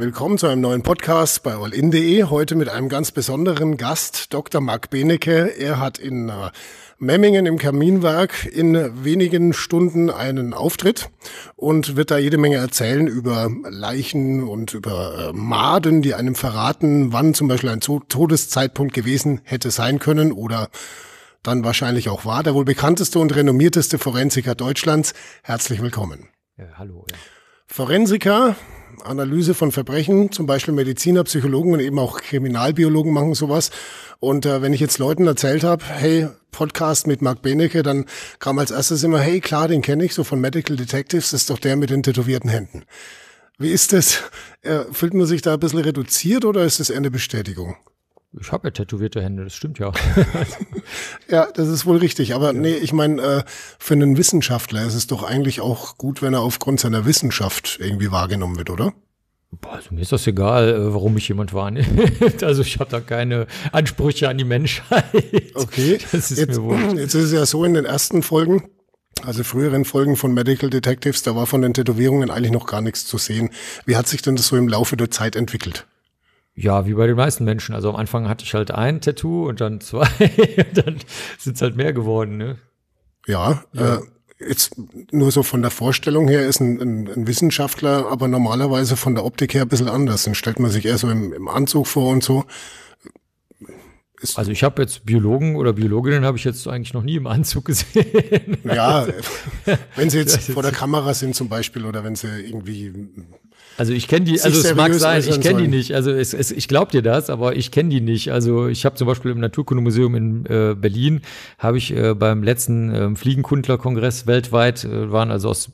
Willkommen zu einem neuen Podcast bei allin.de. Heute mit einem ganz besonderen Gast, Dr. Marc Benecke. Er hat in äh, Memmingen im Kaminwerk in wenigen Stunden einen Auftritt und wird da jede Menge erzählen über Leichen und über äh, Maden, die einem verraten, wann zum Beispiel ein Todeszeitpunkt gewesen hätte sein können oder dann wahrscheinlich auch war. Der wohl bekannteste und renommierteste Forensiker Deutschlands. Herzlich willkommen. Ja, hallo. Ja. Forensiker Analyse von Verbrechen, zum Beispiel Mediziner, Psychologen und eben auch Kriminalbiologen machen sowas. Und äh, wenn ich jetzt Leuten erzählt habe, hey, Podcast mit Marc Benecke, dann kam als erstes immer, hey, klar, den kenne ich, so von Medical Detectives, das ist doch der mit den tätowierten Händen. Wie ist das? Äh, fühlt man sich da ein bisschen reduziert oder ist das eher eine Bestätigung? Ich habe ja tätowierte Hände, das stimmt ja. ja, das ist wohl richtig. Aber ja. nee, ich meine, äh, für einen Wissenschaftler ist es doch eigentlich auch gut, wenn er aufgrund seiner Wissenschaft irgendwie wahrgenommen wird, oder? Boah, also mir ist das egal, äh, warum mich jemand wahrnimmt. also ich habe da keine Ansprüche an die Menschheit. Okay. Das ist jetzt, mir wohl. Jetzt ist es ja so in den ersten Folgen, also früheren Folgen von Medical Detectives, da war von den Tätowierungen eigentlich noch gar nichts zu sehen. Wie hat sich denn das so im Laufe der Zeit entwickelt? Ja, wie bei den meisten Menschen. Also am Anfang hatte ich halt ein Tattoo und dann zwei, und dann sind es halt mehr geworden, ne? Ja, ja. Äh, jetzt nur so von der Vorstellung her ist ein, ein, ein, Wissenschaftler aber normalerweise von der Optik her ein bisschen anders. Dann stellt man sich eher so im, im Anzug vor und so. Ist also ich habe jetzt Biologen oder Biologinnen habe ich jetzt eigentlich noch nie im Anzug gesehen. Ja, wenn sie jetzt vor der Kamera sind zum Beispiel oder wenn sie irgendwie also ich kenne die, also es mag sein, ich kenne die nicht. Also es, es, ich glaube dir das, aber ich kenne die nicht. Also ich habe zum Beispiel im Naturkundemuseum in äh, Berlin, habe ich äh, beim letzten äh, Fliegenkundlerkongress weltweit, äh, waren also aus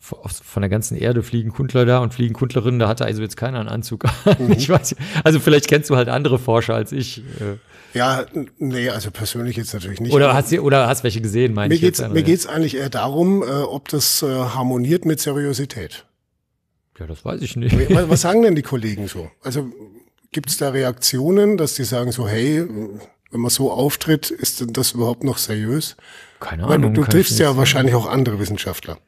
von der ganzen Erde fliegen Kundler da und fliegen Kundlerinnen, da hatte also jetzt keiner einen Anzug an. Mhm. Ich weiß, also vielleicht kennst du halt andere Forscher als ich. Äh. Ja, nee, also persönlich jetzt natürlich nicht. Oder hast du, oder hast welche gesehen, meine mir ich geht's? Mir geht's eigentlich eher darum, äh, ob das äh, harmoniert mit Seriosität. Ja, das weiß ich nicht. Was sagen denn die Kollegen so? Also gibt es da Reaktionen, dass die sagen so, hey, wenn man so auftritt, ist denn das überhaupt noch seriös? Keine Ahnung. du, du triffst ja wahrscheinlich auch andere Wissenschaftler.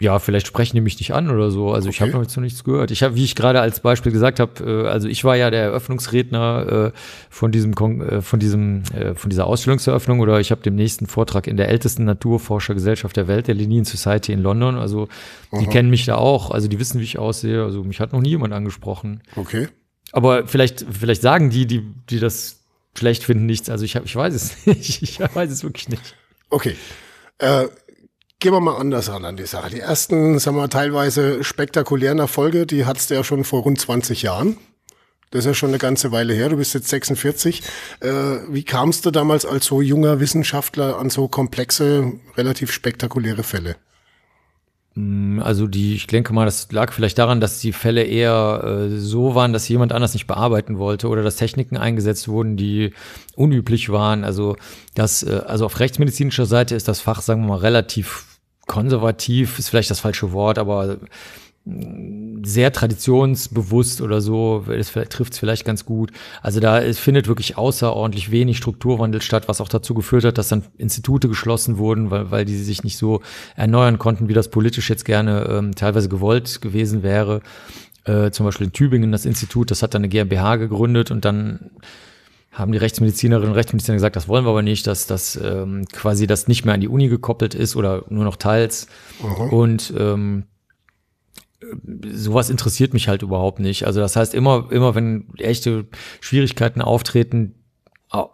Ja, vielleicht sprechen die mich nicht an oder so. Also okay. ich habe noch jetzt noch nichts gehört. Ich habe, wie ich gerade als Beispiel gesagt habe, äh, also ich war ja der Eröffnungsredner äh, von diesem Kon äh, von diesem äh, von dieser Ausstellungseröffnung oder ich habe den nächsten Vortrag in der ältesten Naturforschergesellschaft der Welt, der Linnean Society in London. Also die Aha. kennen mich da auch. Also die wissen, wie ich aussehe. Also mich hat noch nie jemand angesprochen. Okay. Aber vielleicht vielleicht sagen die, die die das schlecht finden, nichts. Also ich hab, ich weiß es nicht. Ich weiß es wirklich nicht. Okay. Äh, gehen wir mal anders ran an die Sache. Die ersten, sagen wir, teilweise spektakulären Erfolge, die hattest du ja schon vor rund 20 Jahren. Das ist ja schon eine ganze Weile her. Du bist jetzt 46. Äh, wie kamst du damals als so junger Wissenschaftler an so komplexe, relativ spektakuläre Fälle? Mm, also die, ich denke mal, das lag vielleicht daran, dass die Fälle eher äh, so waren, dass jemand anders nicht bearbeiten wollte oder dass Techniken eingesetzt wurden, die unüblich waren. Also das, äh, also auf rechtsmedizinischer Seite ist das Fach, sagen wir mal, relativ konservativ ist vielleicht das falsche Wort, aber sehr traditionsbewusst oder so, das trifft es vielleicht ganz gut. Also da findet wirklich außerordentlich wenig Strukturwandel statt, was auch dazu geführt hat, dass dann Institute geschlossen wurden, weil, weil die sich nicht so erneuern konnten, wie das politisch jetzt gerne ähm, teilweise gewollt gewesen wäre. Äh, zum Beispiel in Tübingen das Institut, das hat dann eine GmbH gegründet und dann haben die Rechtsmedizinerinnen und Rechtsmediziner gesagt, das wollen wir aber nicht, dass das ähm, quasi das nicht mehr an die Uni gekoppelt ist oder nur noch teils. Mhm. Und ähm, sowas interessiert mich halt überhaupt nicht. Also das heißt, immer, immer wenn echte Schwierigkeiten auftreten,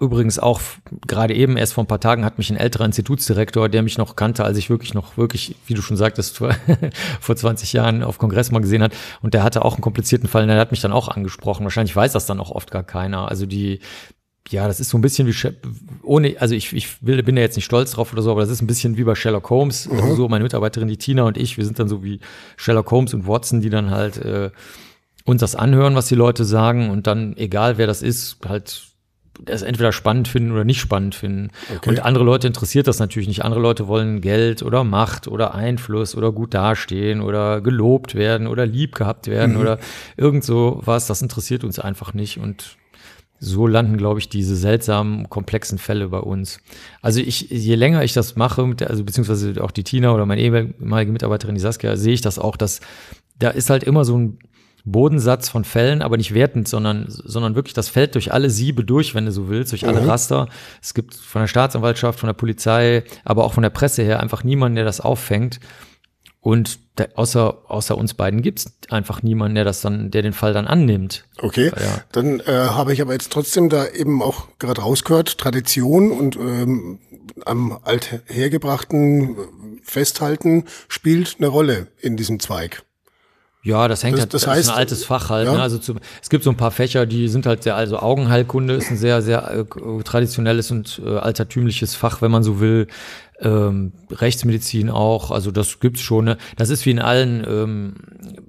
Übrigens auch gerade eben erst vor ein paar Tagen hat mich ein älterer Institutsdirektor, der mich noch kannte, als ich wirklich noch wirklich, wie du schon sagtest, vor 20 Jahren auf Kongress mal gesehen hat. Und der hatte auch einen komplizierten Fall und der hat mich dann auch angesprochen. Wahrscheinlich weiß das dann auch oft gar keiner. Also die, ja, das ist so ein bisschen wie, ohne, also ich, ich will, bin ja jetzt nicht stolz drauf oder so, aber das ist ein bisschen wie bei Sherlock Holmes. Mhm. Also so meine Mitarbeiterin, die Tina und ich, wir sind dann so wie Sherlock Holmes und Watson, die dann halt äh, uns das anhören, was die Leute sagen und dann, egal wer das ist, halt das entweder spannend finden oder nicht spannend finden. Okay. Und andere Leute interessiert das natürlich nicht. Andere Leute wollen Geld oder Macht oder Einfluss oder gut dastehen oder gelobt werden oder lieb gehabt werden mhm. oder irgend so was. Das interessiert uns einfach nicht. Und so landen, glaube ich, diese seltsamen, komplexen Fälle bei uns. Also ich, je länger ich das mache, also beziehungsweise auch die Tina oder meine ehemalige Mitarbeiterin, die Saskia, sehe ich das auch, dass da ist halt immer so ein Bodensatz von Fällen, aber nicht wertend, sondern, sondern wirklich, das fällt durch alle Siebe durch, wenn du so willst, durch alle mhm. Raster. Es gibt von der Staatsanwaltschaft, von der Polizei, aber auch von der Presse her einfach niemanden, der das auffängt. Und da, außer, außer uns beiden gibt's einfach niemanden, der das dann, der den Fall dann annimmt. Okay, ja. dann äh, habe ich aber jetzt trotzdem da eben auch gerade rausgehört, Tradition und ähm, am althergebrachten Festhalten spielt eine Rolle in diesem Zweig. Ja, das hängt das, halt, das, das heißt, ist ein altes Fach halt. Ja. Ne? Also zu, es gibt so ein paar Fächer, die sind halt sehr, also Augenheilkunde ist ein sehr, sehr äh, traditionelles und äh, altertümliches Fach, wenn man so will. Ähm, Rechtsmedizin auch, also das gibt's schon. Ne? Das ist wie in allen, ähm,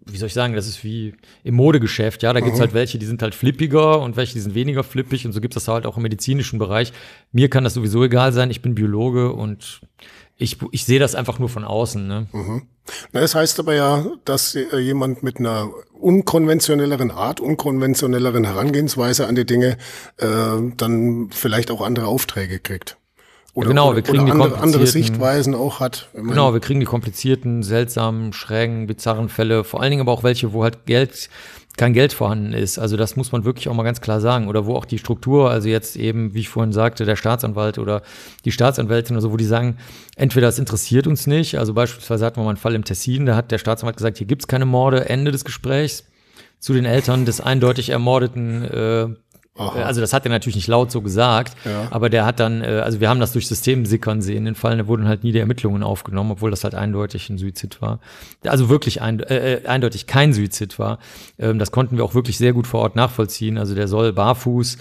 wie soll ich sagen, das ist wie im Modegeschäft. Ja, da gibt's mhm. halt welche, die sind halt flippiger und welche, die sind weniger flippig und so gibt's das halt auch im medizinischen Bereich. Mir kann das sowieso egal sein. Ich bin Biologe und ich, ich sehe das einfach nur von außen. Ne? Mhm. Na, das heißt aber ja, dass äh, jemand mit einer unkonventionelleren Art, unkonventionelleren Herangehensweise an die Dinge äh, dann vielleicht auch andere Aufträge kriegt. Oder, ja, genau, wir kriegen die andere, andere Sichtweisen auch hat. Genau, wir kriegen die komplizierten, seltsamen, schrägen, bizarren Fälle, vor allen Dingen aber auch welche, wo halt Geld kein Geld vorhanden ist. Also das muss man wirklich auch mal ganz klar sagen. Oder wo auch die Struktur, also jetzt eben, wie ich vorhin sagte, der Staatsanwalt oder die Staatsanwältin oder so, wo die sagen, entweder das interessiert uns nicht, also beispielsweise hatten wir mal einen Fall im Tessin, da hat der Staatsanwalt gesagt, hier gibt's keine Morde, Ende des Gesprächs zu den Eltern des eindeutig ermordeten äh, Aha. Also das hat er natürlich nicht laut so gesagt, ja. aber der hat dann, äh, also wir haben das durch System sickern sehen, den Fall, da wurden halt nie die Ermittlungen aufgenommen, obwohl das halt eindeutig ein Suizid war. Also wirklich ein, äh, äh, eindeutig kein Suizid war. Ähm, das konnten wir auch wirklich sehr gut vor Ort nachvollziehen. Also der soll barfuß äh,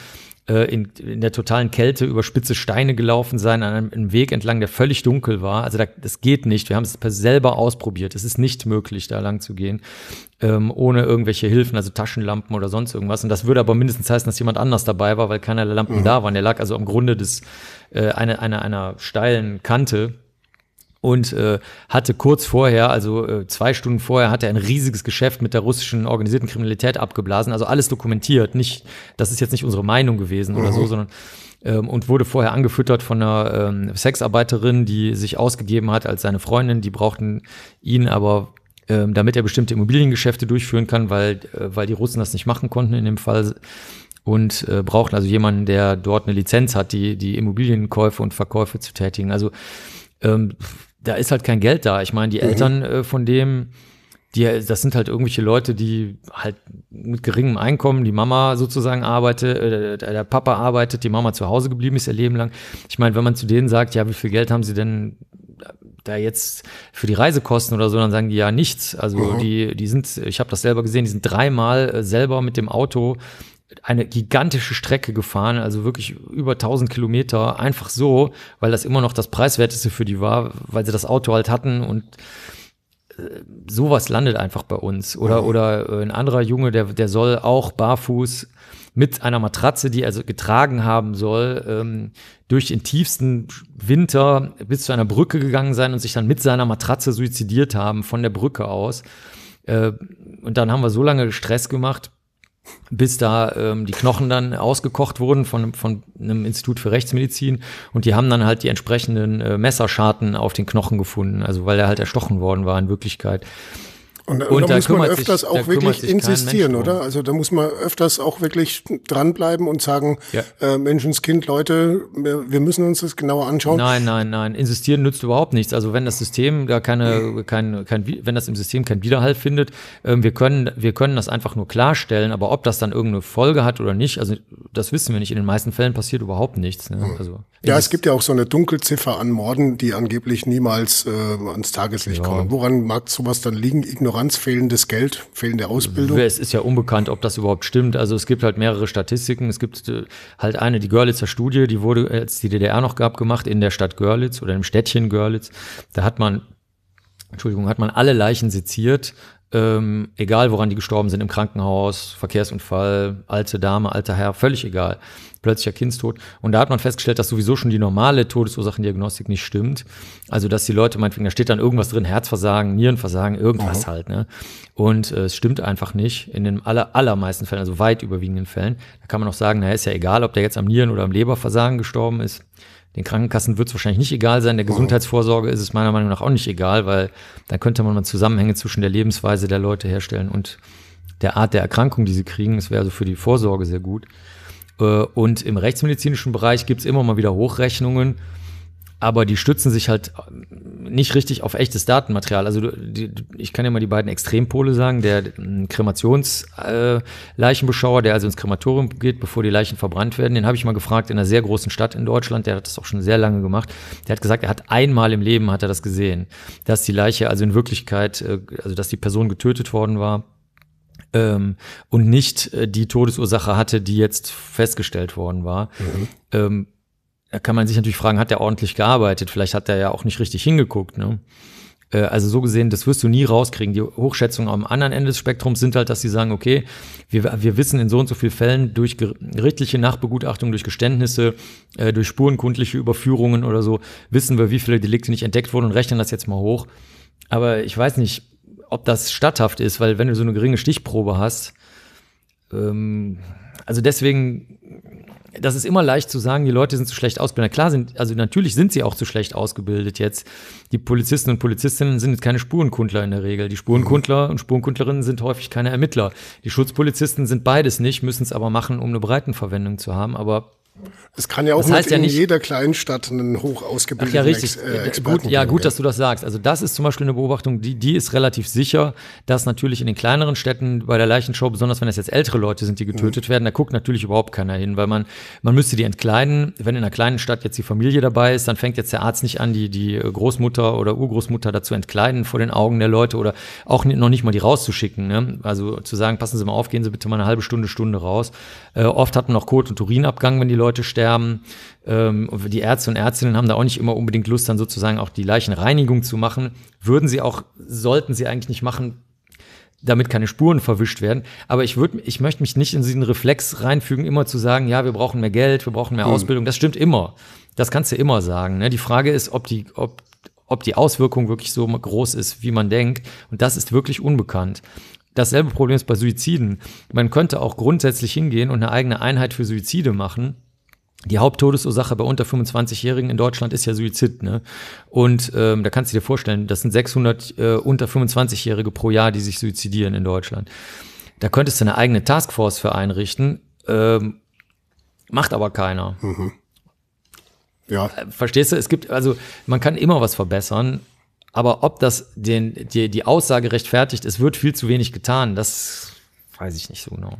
in, in der totalen Kälte über spitze Steine gelaufen sein, an einem, einem Weg entlang, der völlig dunkel war. Also da, das geht nicht. Wir haben es selber ausprobiert. Es ist nicht möglich, da lang zu gehen, ähm, ohne irgendwelche Hilfen, also Taschenlampen oder sonst irgendwas. Und das würde aber mindestens heißen, dass jemand anders dabei war, weil keiner der Lampen mhm. da waren. Der lag also am Grunde des äh, einer, einer, einer steilen Kante und äh, hatte kurz vorher, also äh, zwei Stunden vorher, hatte er ein riesiges Geschäft mit der russischen organisierten Kriminalität abgeblasen. Also alles dokumentiert. Nicht, das ist jetzt nicht unsere Meinung gewesen mhm. oder so, mhm. sondern ähm, und wurde vorher angefüttert von einer ähm, Sexarbeiterin, die sich ausgegeben hat als seine Freundin. Die brauchten ihn aber, ähm, damit er bestimmte Immobiliengeschäfte durchführen kann, weil, äh, weil die Russen das nicht machen konnten in dem Fall und äh, brauchten also jemanden, der dort eine Lizenz hat, die, die Immobilienkäufe und Verkäufe zu tätigen. Also ähm, da ist halt kein Geld da. Ich meine, die mhm. Eltern äh, von dem, die, das sind halt irgendwelche Leute, die halt mit geringem Einkommen, die Mama sozusagen arbeitet, äh, der Papa arbeitet, die Mama zu Hause geblieben ist ihr Leben lang. Ich meine, wenn man zu denen sagt, ja, wie viel Geld haben sie denn da jetzt für die Reisekosten oder so, dann sagen die ja nichts. Also mhm. die, die sind, ich habe das selber gesehen, die sind dreimal äh, selber mit dem Auto eine gigantische Strecke gefahren, also wirklich über 1000 Kilometer, einfach so, weil das immer noch das preiswerteste für die war, weil sie das Auto halt hatten und äh, sowas landet einfach bei uns. Oder, oder äh, ein anderer Junge, der, der soll auch barfuß mit einer Matratze, die er also getragen haben soll, ähm, durch den tiefsten Winter bis zu einer Brücke gegangen sein und sich dann mit seiner Matratze suizidiert haben von der Brücke aus. Äh, und dann haben wir so lange Stress gemacht, bis da ähm, die Knochen dann ausgekocht wurden von, von einem Institut für Rechtsmedizin und die haben dann halt die entsprechenden äh, Messerscharten auf den Knochen gefunden, also weil er halt erstochen worden war in Wirklichkeit. Und, und, und da muss man öfters sich, auch wirklich insistieren, oder? Also da muss man öfters auch wirklich dranbleiben und sagen, ja. äh, Menschenskind, Leute, wir, müssen uns das genauer anschauen. Nein, nein, nein. Insistieren nützt überhaupt nichts. Also wenn das System gar keine, mhm. kein, kein, wenn das im System keinen Widerhall findet, äh, wir können, wir können das einfach nur klarstellen, aber ob das dann irgendeine Folge hat oder nicht, also das wissen wir nicht. In den meisten Fällen passiert überhaupt nichts. Ne? Mhm. Also, ja, es gibt ja auch so eine Dunkelziffer an Morden, die angeblich niemals äh, ans Tageslicht ja. kommen. Woran mag sowas dann liegen? Ignoranz Ignoranz, fehlendes Geld, fehlende Ausbildung? Es ist ja unbekannt, ob das überhaupt stimmt. Also es gibt halt mehrere Statistiken. Es gibt äh, halt eine, die Görlitzer Studie, die wurde, als die DDR noch gab, gemacht in der Stadt Görlitz oder im Städtchen Görlitz. Da hat man, Entschuldigung, hat man alle Leichen seziert, ähm, egal woran die gestorben sind, im Krankenhaus, Verkehrsunfall, alte Dame, alter Herr, völlig egal plötzlicher Kindstod. Und da hat man festgestellt, dass sowieso schon die normale Todesursachendiagnostik nicht stimmt. Also, dass die Leute meinetwegen, da steht dann irgendwas drin, Herzversagen, Nierenversagen, irgendwas mhm. halt. Ne? Und äh, es stimmt einfach nicht in den aller, allermeisten Fällen, also weit überwiegenden Fällen. Da kann man auch sagen, naja, ist ja egal, ob der jetzt am Nieren- oder am Leberversagen gestorben ist. Den Krankenkassen wird es wahrscheinlich nicht egal sein. Der. Gesundheitsvorsorge ist es meiner Meinung nach auch nicht egal, weil dann könnte man mal Zusammenhänge zwischen der Lebensweise der Leute herstellen und der Art der Erkrankung, die sie kriegen. Es wäre also für die Vorsorge sehr gut. Äh, und im rechtsmedizinischen Bereich gibt es immer mal wieder Hochrechnungen, aber die stützen sich halt nicht richtig auf echtes Datenmaterial. Also die, ich kann ja mal die beiden Extrempole sagen. Der Kremationsleichenbeschauer, äh, der also ins Krematorium geht, bevor die Leichen verbrannt werden, den habe ich mal gefragt in einer sehr großen Stadt in Deutschland. Der hat das auch schon sehr lange gemacht. Der hat gesagt, er hat einmal im Leben hat er das gesehen, dass die Leiche also in Wirklichkeit, äh, also dass die Person getötet worden war ähm, und nicht äh, die Todesursache hatte, die jetzt festgestellt worden war. Mhm. Ähm, da kann man sich natürlich fragen, hat der ordentlich gearbeitet? Vielleicht hat er ja auch nicht richtig hingeguckt. Ne? Äh, also so gesehen, das wirst du nie rauskriegen. Die Hochschätzungen am anderen Ende des Spektrums sind halt, dass sie sagen, okay, wir, wir wissen in so und so vielen Fällen durch gerichtliche Nachbegutachtung, durch Geständnisse, äh, durch spurenkundliche Überführungen oder so, wissen wir, wie viele Delikte nicht entdeckt wurden und rechnen das jetzt mal hoch. Aber ich weiß nicht, ob das statthaft ist, weil wenn du so eine geringe Stichprobe hast, ähm, also deswegen das ist immer leicht zu sagen, die Leute sind zu schlecht ausgebildet. Klar sind, also natürlich sind sie auch zu schlecht ausgebildet jetzt. Die Polizisten und Polizistinnen sind jetzt keine Spurenkundler in der Regel. Die Spurenkundler und Spurenkundlerinnen sind häufig keine Ermittler. Die Schutzpolizisten sind beides nicht, müssen es aber machen, um eine Breitenverwendung zu haben. Aber es kann ja auch das heißt ja in nicht, jeder Kleinstadt einen hoch ausgebildeten ja, richtig. Ex, äh, gut, Ja, gut, dass du das sagst. Also das ist zum Beispiel eine Beobachtung, die, die ist relativ sicher, dass natürlich in den kleineren Städten bei der Leichenshow, besonders wenn es jetzt ältere Leute sind, die getötet mhm. werden, da guckt natürlich überhaupt keiner hin, weil man, man müsste die entkleiden. Wenn in einer kleinen Stadt jetzt die Familie dabei ist, dann fängt jetzt der Arzt nicht an, die, die Großmutter oder Urgroßmutter dazu entkleiden vor den Augen der Leute oder auch noch nicht mal die rauszuschicken. Ne? Also zu sagen, passen Sie mal auf, gehen Sie bitte mal eine halbe Stunde, Stunde raus. Äh, oft hat man auch Kot- und Urinabgang, wenn die Leute sterben sterben. Ähm, die Ärzte und Ärztinnen haben da auch nicht immer unbedingt Lust, dann sozusagen auch die Leichenreinigung zu machen. Würden sie auch, sollten sie eigentlich nicht machen, damit keine Spuren verwischt werden. Aber ich würde, ich möchte mich nicht in diesen Reflex reinfügen, immer zu sagen, ja, wir brauchen mehr Geld, wir brauchen mehr hm. Ausbildung. Das stimmt immer. Das kannst du immer sagen. Ne? Die Frage ist, ob die, ob, ob die Auswirkung wirklich so groß ist, wie man denkt. Und das ist wirklich unbekannt. Dasselbe Problem ist bei Suiziden. Man könnte auch grundsätzlich hingehen und eine eigene Einheit für Suizide machen die Haupttodesursache bei unter 25-Jährigen in Deutschland ist ja Suizid. Ne? Und ähm, da kannst du dir vorstellen, das sind 600 äh, unter 25-Jährige pro Jahr, die sich suizidieren in Deutschland. Da könntest du eine eigene Taskforce für einrichten, ähm, macht aber keiner. Mhm. Ja. Äh, verstehst du? Es gibt, also man kann immer was verbessern, aber ob das den, die, die Aussage rechtfertigt, es wird viel zu wenig getan, das weiß ich nicht so genau.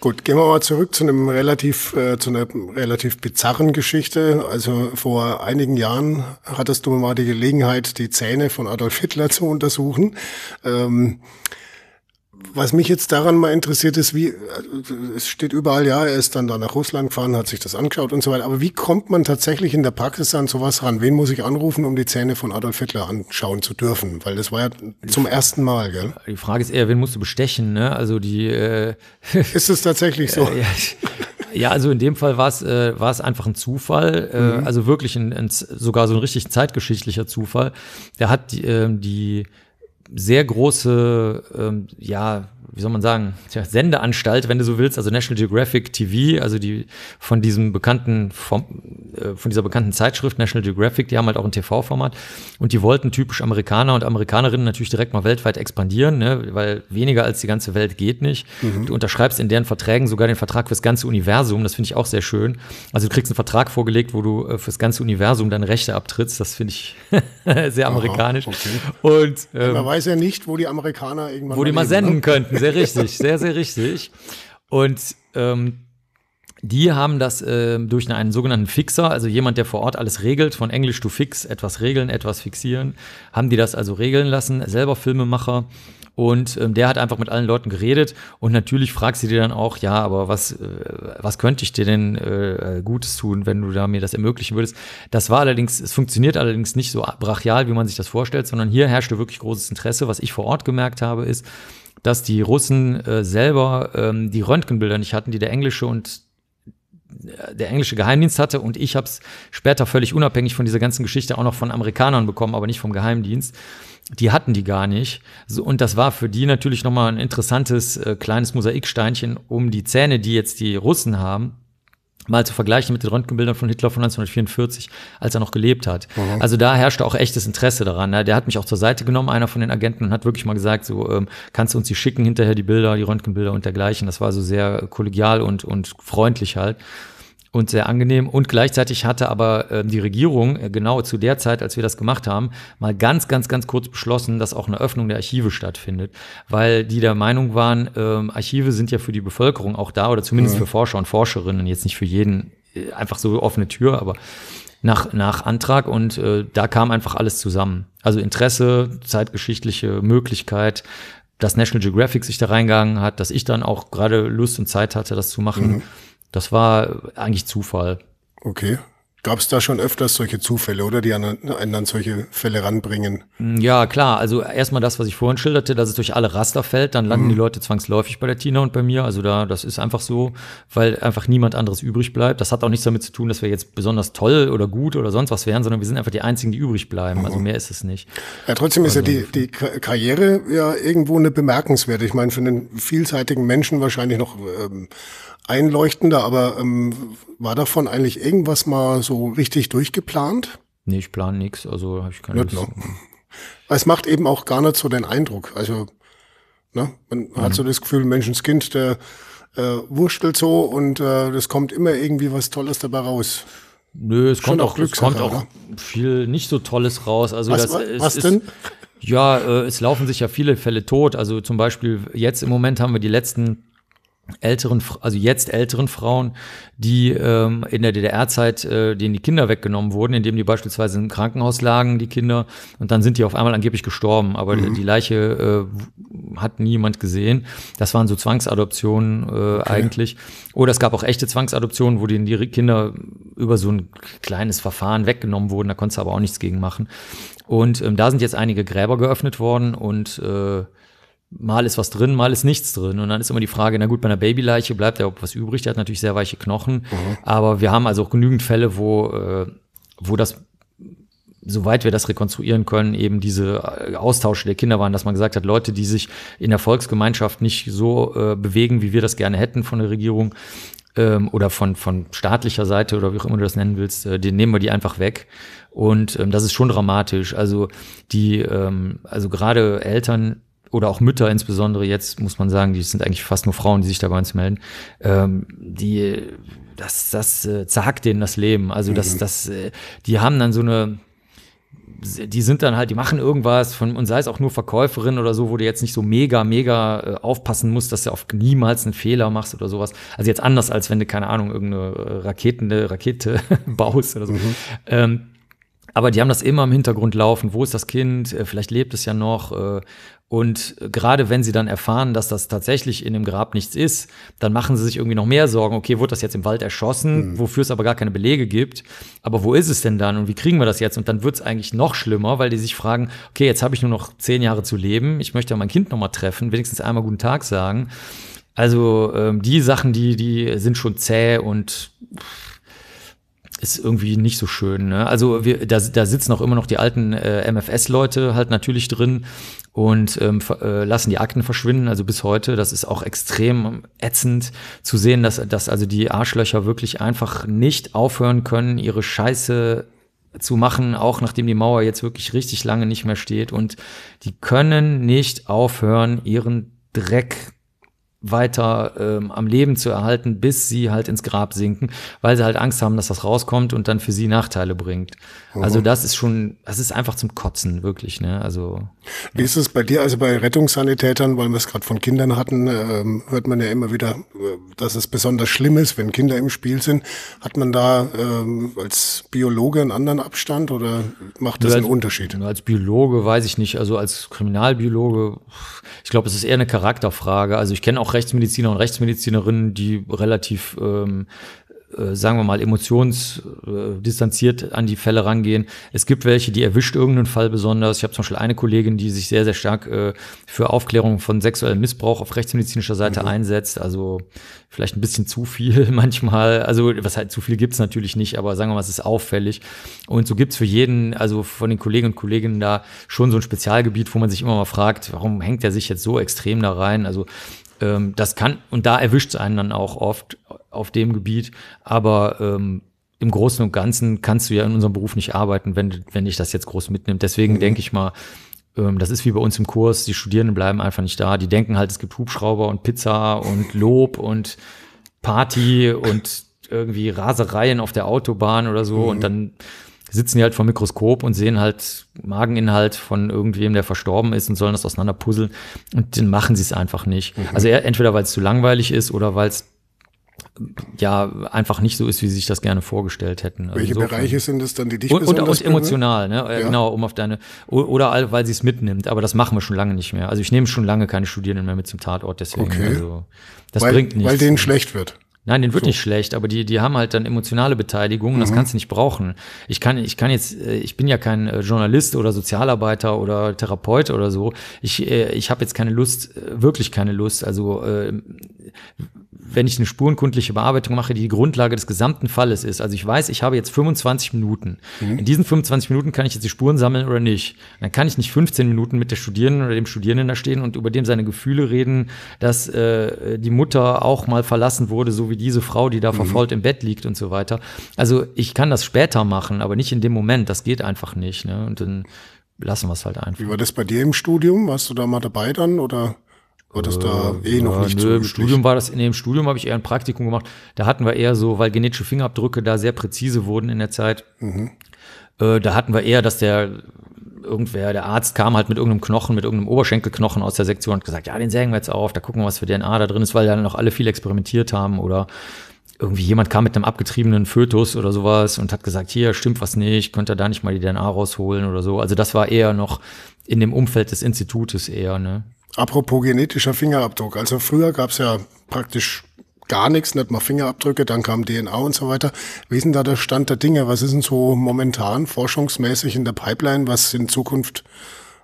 Gut, gehen wir mal zurück zu einem relativ, äh, zu einer relativ bizarren Geschichte. Also vor einigen Jahren hattest du mal die Gelegenheit, die Zähne von Adolf Hitler zu untersuchen. Ähm, was mich jetzt daran mal interessiert ist, wie, es steht überall, ja, er ist dann da nach Russland gefahren, hat sich das angeschaut und so weiter. Aber wie kommt man tatsächlich in der Praxis an sowas ran? Wen muss ich anrufen, um die Zähne von Adolf Hitler anschauen zu dürfen? Weil das war ja zum ersten Mal, gell? Die Frage ist eher, wen musst du bestechen, ne? Also die, äh Ist es tatsächlich so? ja, also in dem Fall war es äh, war es einfach ein Zufall, äh, mhm. also wirklich ein, ein, sogar so ein richtig zeitgeschichtlicher Zufall. Der hat äh, die sehr große, ähm, ja, wie soll man sagen, tja, Sendeanstalt, wenn du so willst, also National Geographic TV, also die von diesem bekannten, vom, äh, von dieser bekannten Zeitschrift National Geographic, die haben halt auch ein TV-Format und die wollten typisch Amerikaner und Amerikanerinnen natürlich direkt mal weltweit expandieren, ne, weil weniger als die ganze Welt geht nicht. Mhm. Du unterschreibst in deren Verträgen sogar den Vertrag fürs ganze Universum, das finde ich auch sehr schön. Also du kriegst einen Vertrag vorgelegt, wo du äh, fürs ganze Universum deine Rechte abtrittst, das finde ich sehr amerikanisch. Aha, okay. Und ähm, man weiß ja nicht, wo die Amerikaner irgendwann wo die mal senden ne? könnten sehr richtig, sehr, sehr richtig. Und ähm, die haben das äh, durch einen sogenannten Fixer, also jemand, der vor Ort alles regelt, von Englisch to fix, etwas regeln, etwas fixieren, haben die das also regeln lassen, selber Filmemacher. Und ähm, der hat einfach mit allen Leuten geredet und natürlich fragst du dir dann auch, ja, aber was, äh, was könnte ich dir denn äh, Gutes tun, wenn du da mir das ermöglichen würdest? Das war allerdings, es funktioniert allerdings nicht so brachial, wie man sich das vorstellt, sondern hier herrschte wirklich großes Interesse. Was ich vor Ort gemerkt habe, ist, dass die Russen äh, selber ähm, die Röntgenbilder nicht hatten, die der englische und äh, der englische Geheimdienst hatte und ich habe es später völlig unabhängig von dieser ganzen Geschichte auch noch von Amerikanern bekommen, aber nicht vom Geheimdienst. Die hatten die gar nicht. So, und das war für die natürlich nochmal ein interessantes äh, kleines Mosaiksteinchen, um die Zähne, die jetzt die Russen haben, mal zu vergleichen mit den Röntgenbildern von Hitler von 1944, als er noch gelebt hat. Mhm. Also da herrschte auch echtes Interesse daran. Ne? Der hat mich auch zur Seite genommen, einer von den Agenten, und hat wirklich mal gesagt, so ähm, kannst du uns die schicken hinterher, die Bilder, die Röntgenbilder und dergleichen. Das war so sehr kollegial und, und freundlich halt und sehr angenehm. Und gleichzeitig hatte aber äh, die Regierung äh, genau zu der Zeit, als wir das gemacht haben, mal ganz, ganz, ganz kurz beschlossen, dass auch eine Öffnung der Archive stattfindet, weil die der Meinung waren, ähm, Archive sind ja für die Bevölkerung auch da oder zumindest ja. für Forscher und Forscherinnen, jetzt nicht für jeden äh, einfach so offene Tür, aber nach, nach Antrag und äh, da kam einfach alles zusammen. Also Interesse, zeitgeschichtliche Möglichkeit, dass National Geographic sich da reingegangen hat, dass ich dann auch gerade Lust und Zeit hatte, das zu machen. Mhm. Das war eigentlich Zufall. Okay. Gab es da schon öfters solche Zufälle, oder die einen an solche Fälle ranbringen? Ja, klar. Also erstmal das, was ich vorhin schilderte, dass es durch alle Raster fällt, dann landen mhm. die Leute zwangsläufig bei der Tina und bei mir. Also da, das ist einfach so, weil einfach niemand anderes übrig bleibt. Das hat auch nichts damit zu tun, dass wir jetzt besonders toll oder gut oder sonst was wären, sondern wir sind einfach die einzigen, die übrig bleiben. Also mhm. mehr ist es nicht. Ja, trotzdem also, ist ja also die, die Karriere ja irgendwo eine bemerkenswerte. Ich meine, für einen vielseitigen Menschen wahrscheinlich noch ähm, einleuchtender, aber ähm, war davon eigentlich irgendwas mal so richtig durchgeplant? Nee, ich plane nichts, also habe ich keine Lust. Es macht eben auch gar nicht so den Eindruck. Also, ne, man mhm. hat so das Gefühl, Menschenskind, der äh, wurschtelt so und äh, das kommt immer irgendwie was Tolles dabei raus. Nö, es kommt auch, es kommt auch viel nicht so Tolles raus. Also was, das, was ist, denn? Ja, äh, es laufen sich ja viele Fälle tot. Also zum Beispiel jetzt im Moment haben wir die letzten älteren, also jetzt älteren Frauen, die ähm, in der DDR-Zeit, äh, denen die Kinder weggenommen wurden, indem die beispielsweise im Krankenhaus lagen, die Kinder, und dann sind die auf einmal angeblich gestorben, aber mhm. die Leiche äh, hat niemand gesehen. Das waren so Zwangsadoptionen äh, okay. eigentlich. Oder es gab auch echte Zwangsadoptionen, wo denen die Kinder über so ein kleines Verfahren weggenommen wurden, da konntest du aber auch nichts gegen machen. Und ähm, da sind jetzt einige Gräber geöffnet worden und äh, mal ist was drin, mal ist nichts drin. Und dann ist immer die Frage, na gut, bei einer Babyleiche bleibt ja was übrig, der hat natürlich sehr weiche Knochen. Mhm. Aber wir haben also auch genügend Fälle, wo, äh, wo das soweit wir das rekonstruieren können, eben diese äh, Austausche der Kinder waren, dass man gesagt hat, Leute, die sich in der Volksgemeinschaft nicht so äh, bewegen, wie wir das gerne hätten von der Regierung ähm, oder von, von staatlicher Seite oder wie auch immer du das nennen willst, äh, den nehmen wir die einfach weg. Und ähm, das ist schon dramatisch. Also die, ähm, also gerade Eltern, oder auch Mütter insbesondere jetzt, muss man sagen, die sind eigentlich fast nur Frauen, die sich da bei uns melden, ähm, die, das, das äh, zerhackt denen das Leben. Also das, mhm. das, äh, die haben dann so eine, die sind dann halt, die machen irgendwas von, und sei es auch nur Verkäuferin oder so, wo du jetzt nicht so mega, mega äh, aufpassen musst, dass du auf niemals einen Fehler machst oder sowas. Also jetzt anders, als wenn du, keine Ahnung, irgendeine Raketende, Rakete baust oder so. Mhm. Ähm, aber die haben das immer im Hintergrund laufen. Wo ist das Kind? Äh, vielleicht lebt es ja noch. Äh, und gerade wenn sie dann erfahren, dass das tatsächlich in dem Grab nichts ist, dann machen sie sich irgendwie noch mehr Sorgen. Okay, wurde das jetzt im Wald erschossen, mhm. wofür es aber gar keine Belege gibt. Aber wo ist es denn dann und wie kriegen wir das jetzt? Und dann wird es eigentlich noch schlimmer, weil die sich fragen, okay, jetzt habe ich nur noch zehn Jahre zu leben. Ich möchte ja mein Kind noch mal treffen, wenigstens einmal guten Tag sagen. Also ähm, die Sachen, die, die sind schon zäh und ist irgendwie nicht so schön. Ne? Also wir, da, da sitzen auch immer noch die alten äh, MFS-Leute halt natürlich drin und ähm, äh, lassen die Akten verschwinden, also bis heute. Das ist auch extrem ätzend zu sehen, dass, dass also die Arschlöcher wirklich einfach nicht aufhören können, ihre Scheiße zu machen, auch nachdem die Mauer jetzt wirklich richtig lange nicht mehr steht. Und die können nicht aufhören, ihren Dreck weiter ähm, am Leben zu erhalten, bis sie halt ins Grab sinken, weil sie halt Angst haben, dass das rauskommt und dann für sie Nachteile bringt. Mhm. Also das ist schon, das ist einfach zum Kotzen, wirklich. Ne? Also wie ist es bei dir? Also bei Rettungssanitätern, weil wir es gerade von Kindern hatten, ähm, hört man ja immer wieder, äh, dass es besonders schlimm ist, wenn Kinder im Spiel sind. Hat man da ähm, als Biologe einen anderen Abstand oder macht das als, einen Unterschied? Als Biologe weiß ich nicht. Also als Kriminalbiologe, ich glaube, es ist eher eine Charakterfrage. Also ich kenne auch Rechtsmediziner und Rechtsmedizinerinnen, die relativ ähm, äh, sagen wir mal, emotionsdistanziert äh, an die Fälle rangehen. Es gibt welche, die erwischt irgendeinen Fall besonders. Ich habe zum Beispiel eine Kollegin, die sich sehr, sehr stark äh, für Aufklärung von sexuellem Missbrauch auf rechtsmedizinischer Seite mhm. einsetzt. Also vielleicht ein bisschen zu viel manchmal. Also was halt zu viel gibt's natürlich nicht, aber sagen wir mal, es ist auffällig. Und so gibt's für jeden, also von den Kolleginnen und Kollegen da schon so ein Spezialgebiet, wo man sich immer mal fragt, warum hängt er sich jetzt so extrem da rein? Also Ähm, das kann, und da erwischt es einen dann auch oft auf dem Gebiet, aber ähm, im Großen und Ganzen kannst du ja in unserem Beruf nicht arbeiten, wenn, wenn dich das jetzt groß mitnimmt. Deswegen mhm. denke ich mal, ähm, das ist wie bei uns im Kurs, die Studierenden bleiben einfach nicht da. Die denken halt, es gibt Hubschrauber und Pizza und Lob und Party und irgendwie Rasereien auf der Autobahn oder so. Mhm. Und dann sitzen die halt vor Mikroskop und sehen halt Mageninhalt von irgendwem, der verstorben ist und sollen das auseinander puzzeln. Und dann machen sie es einfach nicht. Mhm. Also entweder weil es zu langweilig ist oder weil es ja einfach nicht so ist, wie sie sich das gerne vorgestellt hätten. Also Welche insofern. Bereiche sind es dann, die dich und, und, und emotional, ne? Ja. Genau, um auf deine oder weil sie es mitnimmt. Aber das machen wir schon lange nicht mehr. Also ich nehme schon lange keine Studierenden mehr mit zum Tatort. Deswegen, okay. also das weil, bringt nichts. Weil denen schlecht wird. Nein, den wird so. nicht schlecht, aber die, die haben halt dann emotionale Beteiligung und das mhm. kannst du nicht brauchen. Ich kann, ich kann jetzt, äh, ich bin ja kein äh, Journalist oder Sozialarbeiter oder Therapeut oder so. Ich, äh, ich habe jetzt keine Lust, wirklich keine Lust. Also wenn ich eine spurenkundliche Bearbeitung mache, die die Grundlage des gesamten Falles ist. Also ich weiß, ich habe jetzt 25 Minuten. Mhm. In diesen 25 Minuten kann ich jetzt die Spuren sammeln oder nicht. Dann kann ich nicht 15 Minuten mit der Studierenden oder dem Studierenden da stehen und über dem seine Gefühle reden, dass äh, die Mutter auch mal verlassen wurde, so wie diese Frau, die da mhm. verfolgt im Bett liegt und so weiter. Also ich kann das später machen, aber nicht in dem Moment. Das geht einfach nicht. Ne? Und dann lassen wir es halt einfach. Wie war das bei dir im Studium? Warst du da mal dabei dann oder? War das da äh, eh noch nicht nö, so Im Studium war das, in dem Studium habe ich eher ein Praktikum gemacht. Da hatten wir eher so, weil genetische Fingerabdrücke da sehr präzise wurden in der Zeit. Mhm. Äh, da hatten wir eher, dass der irgendwer, der Arzt kam halt mit irgendeinem Knochen, mit irgendeinem Oberschenkelknochen aus der Sektion und gesagt, ja, den sägen wir jetzt auf, da gucken wir, was für DNA da drin ist, weil dann noch alle viel experimentiert haben oder irgendwie jemand kam mit einem abgetriebenen Fötus oder sowas und hat gesagt, hier stimmt was nicht, könnt ihr da nicht mal die DNA rausholen oder so. Also das war eher noch in dem Umfeld des Institutes eher, ne? Apropos genetischer Fingerabdruck. Also früher gab es ja praktisch gar nichts, nicht mal Fingerabdrücke, dann kam DNA und so weiter. Wie ist denn da der Stand der Dinge? Was ist denn so momentan forschungsmäßig in der Pipeline, was in Zukunft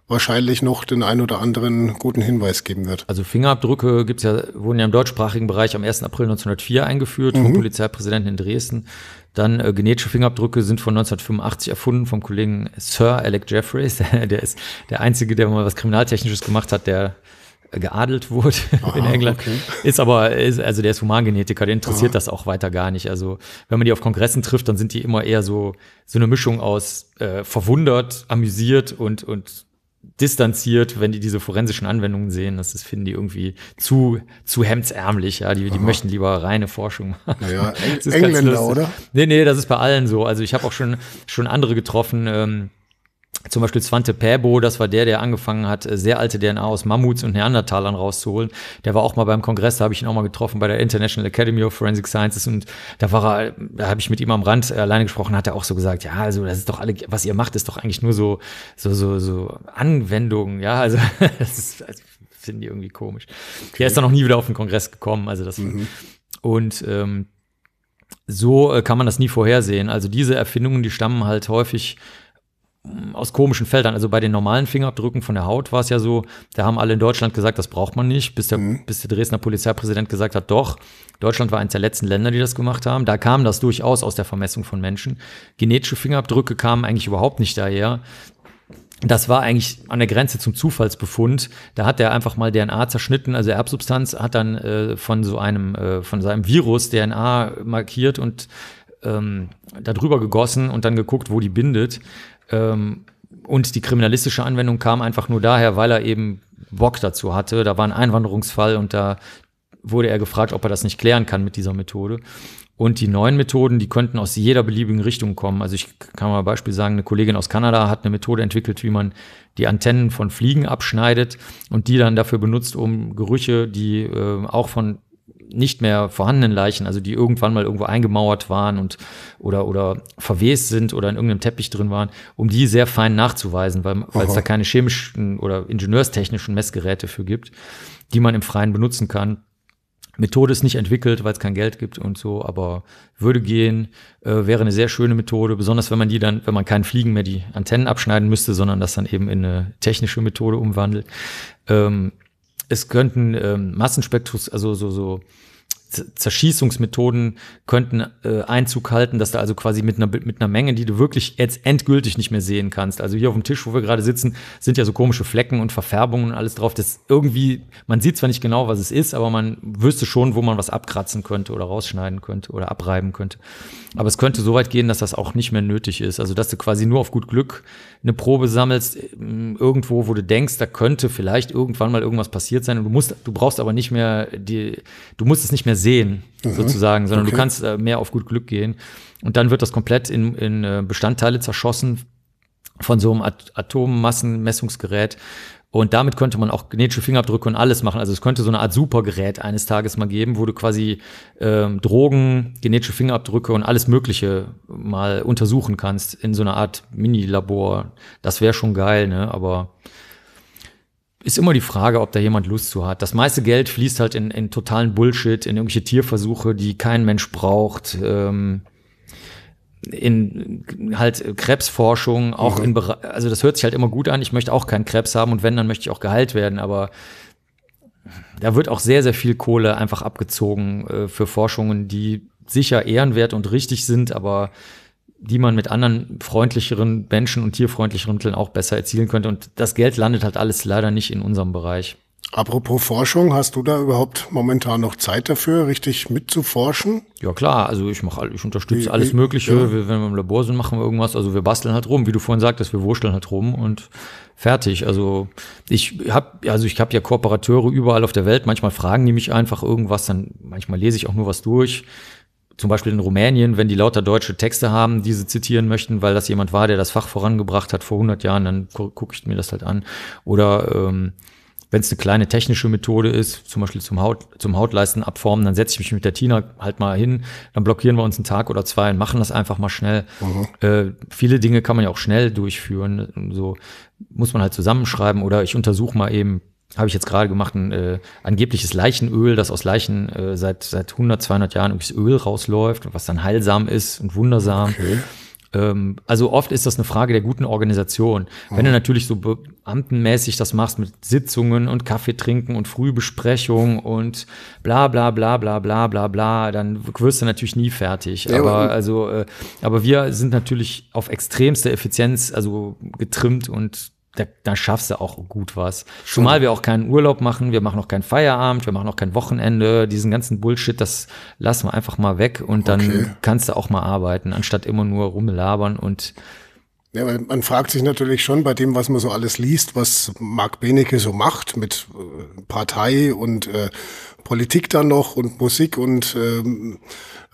wahrscheinlich noch den ein oder anderen guten Hinweis geben wird. Also Fingerabdrücke gibt's ja, wurden ja im deutschsprachigen Bereich am 1. April 1904 eingeführt mhm. vom Polizeipräsidenten in Dresden. Dann äh, genetische Fingerabdrücke sind von 1985 erfunden vom Kollegen Sir Alec Jeffreys. der ist der Einzige, der mal was Kriminaltechnisches gemacht hat, der geadelt wurde Aha, in England. Okay. Ist aber, ist, also der ist Humangenetiker, der interessiert Aha. das auch weiter gar nicht. Also wenn man die auf Kongressen trifft, dann sind die immer eher so, so eine Mischung aus äh, verwundert, amüsiert und, und distanziert, wenn die diese forensischen Anwendungen sehen. Das, das finden die irgendwie zu, zu hemdsärmlich. Ja, die, die möchten lieber reine Forschung machen. Ja, Engländer, oder? Nee, nee, das ist bei allen so. Also ich habe auch schon, schon andere getroffen. Ähm, zum Beispiel Svante Pääbo, das war der, der angefangen hat, äh, sehr alte DNA aus Mammuts und Neandertalern rauszuholen. Der war auch mal beim Kongress, da habe ich ihn auch mal getroffen bei der International Academy of Forensic Sciences und da war er, da habe ich mit ihm am Rand alleine gesprochen, hat er auch so gesagt, ja, also das ist doch alle, was ihr macht, ist doch eigentlich nur so, so, so, so Anwendungen, ja, also das ist, also, finden die irgendwie komisch. Okay. Der ist dann noch nie wieder auf den Kongress gekommen, also das mhm. und ähm, so äh, kann man das nie vorhersehen. Also diese Erfindungen, die stammen halt häufig aus komischen Feldern. Also bei den normalen Fingerabdrücken von der Haut war es ja so, da haben alle in Deutschland gesagt, das braucht man nicht, bis der, mhm. bis der Dresdner Polizeipräsident gesagt hat, doch. Deutschland war eines der letzten Länder, die das gemacht haben. Da kam das durchaus aus der Vermessung von Menschen. Genetische Fingerabdrücke kamen eigentlich überhaupt nicht daher. Das war eigentlich an der Grenze zum Zufallsbefund. Da hat er einfach mal DNA zerschnitten, also Erbsubstanz, hat dann äh, von so einem, äh, von seinem Virus DNA markiert und ähm, darüber gegossen und dann geguckt, wo die bindet. Ähm, und die kriminalistische Anwendung kam einfach nur daher, weil er eben Bock dazu hatte. Da war ein Einwanderungsfall und da wurde er gefragt, ob er das nicht klären kann mit dieser Methode. Und die neuen Methoden, die könnten aus jeder beliebigen Richtung kommen. Also ich kann mal Beispiel sagen, eine Kollegin aus Kanada hat eine Methode entwickelt, wie man die Antennen von Fliegen abschneidet und die dann dafür benutzt, um Gerüche, die äh, auch von nicht mehr vorhandenen Leichen, also die irgendwann mal irgendwo eingemauert waren und oder oder verwest sind oder in irgendeinem Teppich drin waren, um die sehr fein nachzuweisen, weil es da keine chemischen oder ingenieurstechnischen Messgeräte für gibt, die man im Freien benutzen kann. Methode ist nicht entwickelt, weil es kein Geld gibt und so, aber würde gehen, äh, wäre eine sehr schöne Methode, besonders wenn man die dann, wenn man keinen Fliegen mehr die Antennen abschneiden müsste, sondern das dann eben in eine technische Methode umwandelt. Ähm, es könnten ähm, Massenspektros, also so, so Zerschießungsmethoden könnten äh, Einzug halten, dass da also quasi mit einer, mit einer Menge, die du wirklich jetzt endgültig nicht mehr sehen kannst. Also hier auf dem Tisch, wo wir gerade sitzen, sind ja so komische Flecken und Verfärbungen und alles drauf. Das irgendwie, man sieht zwar nicht genau, was es ist, aber man wüsste schon, wo man was abkratzen könnte oder rausschneiden könnte oder abreiben könnte. Aber es könnte so weit gehen, dass das auch nicht mehr nötig ist. Also dass du quasi nur auf gut Glück eine Probe sammelst, ähm, irgendwo, wo du denkst, da könnte vielleicht irgendwann mal irgendwas passiert sein. Und du musst, du brauchst aber nicht mehr die, du musst es nicht mehr sehen, mhm. sozusagen, sondern okay. du kannst äh, mehr auf gut Glück gehen. Und dann wird das komplett in, in äh, Bestandteile zerschossen von so einem Atommassenmessungsgerät. Und damit könnte man auch genetische Fingerabdrücke und alles machen. Also es könnte so eine Art Supergerät eines Tages mal geben, wo du quasi ähm, Drogen, genetische Fingerabdrücke und alles Mögliche mal untersuchen kannst in so einer Art Mini-Labor. Das wäre schon geil, ne? Aber ist immer die Frage, ob da jemand Lust zu hat. Das meiste Geld fließt halt in, in totalen Bullshit, in irgendwelche Tierversuche, die kein Mensch braucht. Ähm, in halt Krebsforschung, auch mhm. in also das hört sich halt immer gut an. Ich möchte auch keinen Krebs haben und wenn, dann möchte ich auch geheilt werden, aber da wird auch sehr, sehr viel Kohle einfach abgezogen äh, für Forschungen, die sicher ehrenwert und richtig sind, aber die man mit anderen freundlicheren Menschen und tierfreundlicheren Mitteln auch besser erzielen könnte. Und das Geld landet halt alles leider nicht in unserem Bereich. Apropos Forschung, hast du da überhaupt momentan noch Zeit dafür, richtig mitzuforschen? Ja klar, also ich mache, ich unterstütze wie, alles Mögliche. Ja. Wir, wenn wir im Labor sind, machen wir irgendwas. Also wir basteln halt rum, wie du vorhin sagtest, wir wursteln halt rum und fertig. Also ich habe, also ich habe ja Kooperateure überall auf der Welt. Manchmal fragen die mich einfach irgendwas, dann manchmal lese ich auch nur was durch. Zum Beispiel in Rumänien, wenn die lauter deutsche Texte haben, die sie zitieren möchten, weil das jemand war, der das Fach vorangebracht hat vor 100 Jahren, dann gucke ich mir das halt an. Oder ähm, wenn es eine kleine technische Methode ist, zum Beispiel zum, Haut, zum Hautleisten abformen, dann setze ich mich mit der Tina halt mal hin, dann blockieren wir uns einen Tag oder zwei und machen das einfach mal schnell. Mhm. Äh, viele Dinge kann man ja auch schnell durchführen. So muss man halt zusammenschreiben oder ich untersuche mal eben, habe ich jetzt gerade gemacht, ein äh, angebliches Leichenöl, das aus Leichen äh, seit, seit 100, 200 Jahren irgendwie Öl rausläuft, was dann heilsam ist und wundersam. Okay. Ähm, also oft ist das eine Frage der guten Organisation. Wenn du natürlich so beamtenmäßig das machst mit Sitzungen und Kaffee trinken und Frühbesprechung und bla bla bla bla bla bla bla, dann wirst du natürlich nie fertig. Aber also, äh, aber wir sind natürlich auf extremste Effizienz also getrimmt und da, da schaffst du auch gut was. Zumal wir auch keinen Urlaub machen, wir machen auch keinen Feierabend, wir machen auch kein Wochenende. Diesen ganzen Bullshit, das lassen wir einfach mal weg und dann okay. kannst du auch mal arbeiten, anstatt immer nur rumlabern und ja, weil man fragt sich natürlich schon bei dem, was man so alles liest, was Marc Benecke so macht mit äh, Partei und äh, Politik dann noch und Musik und ähm,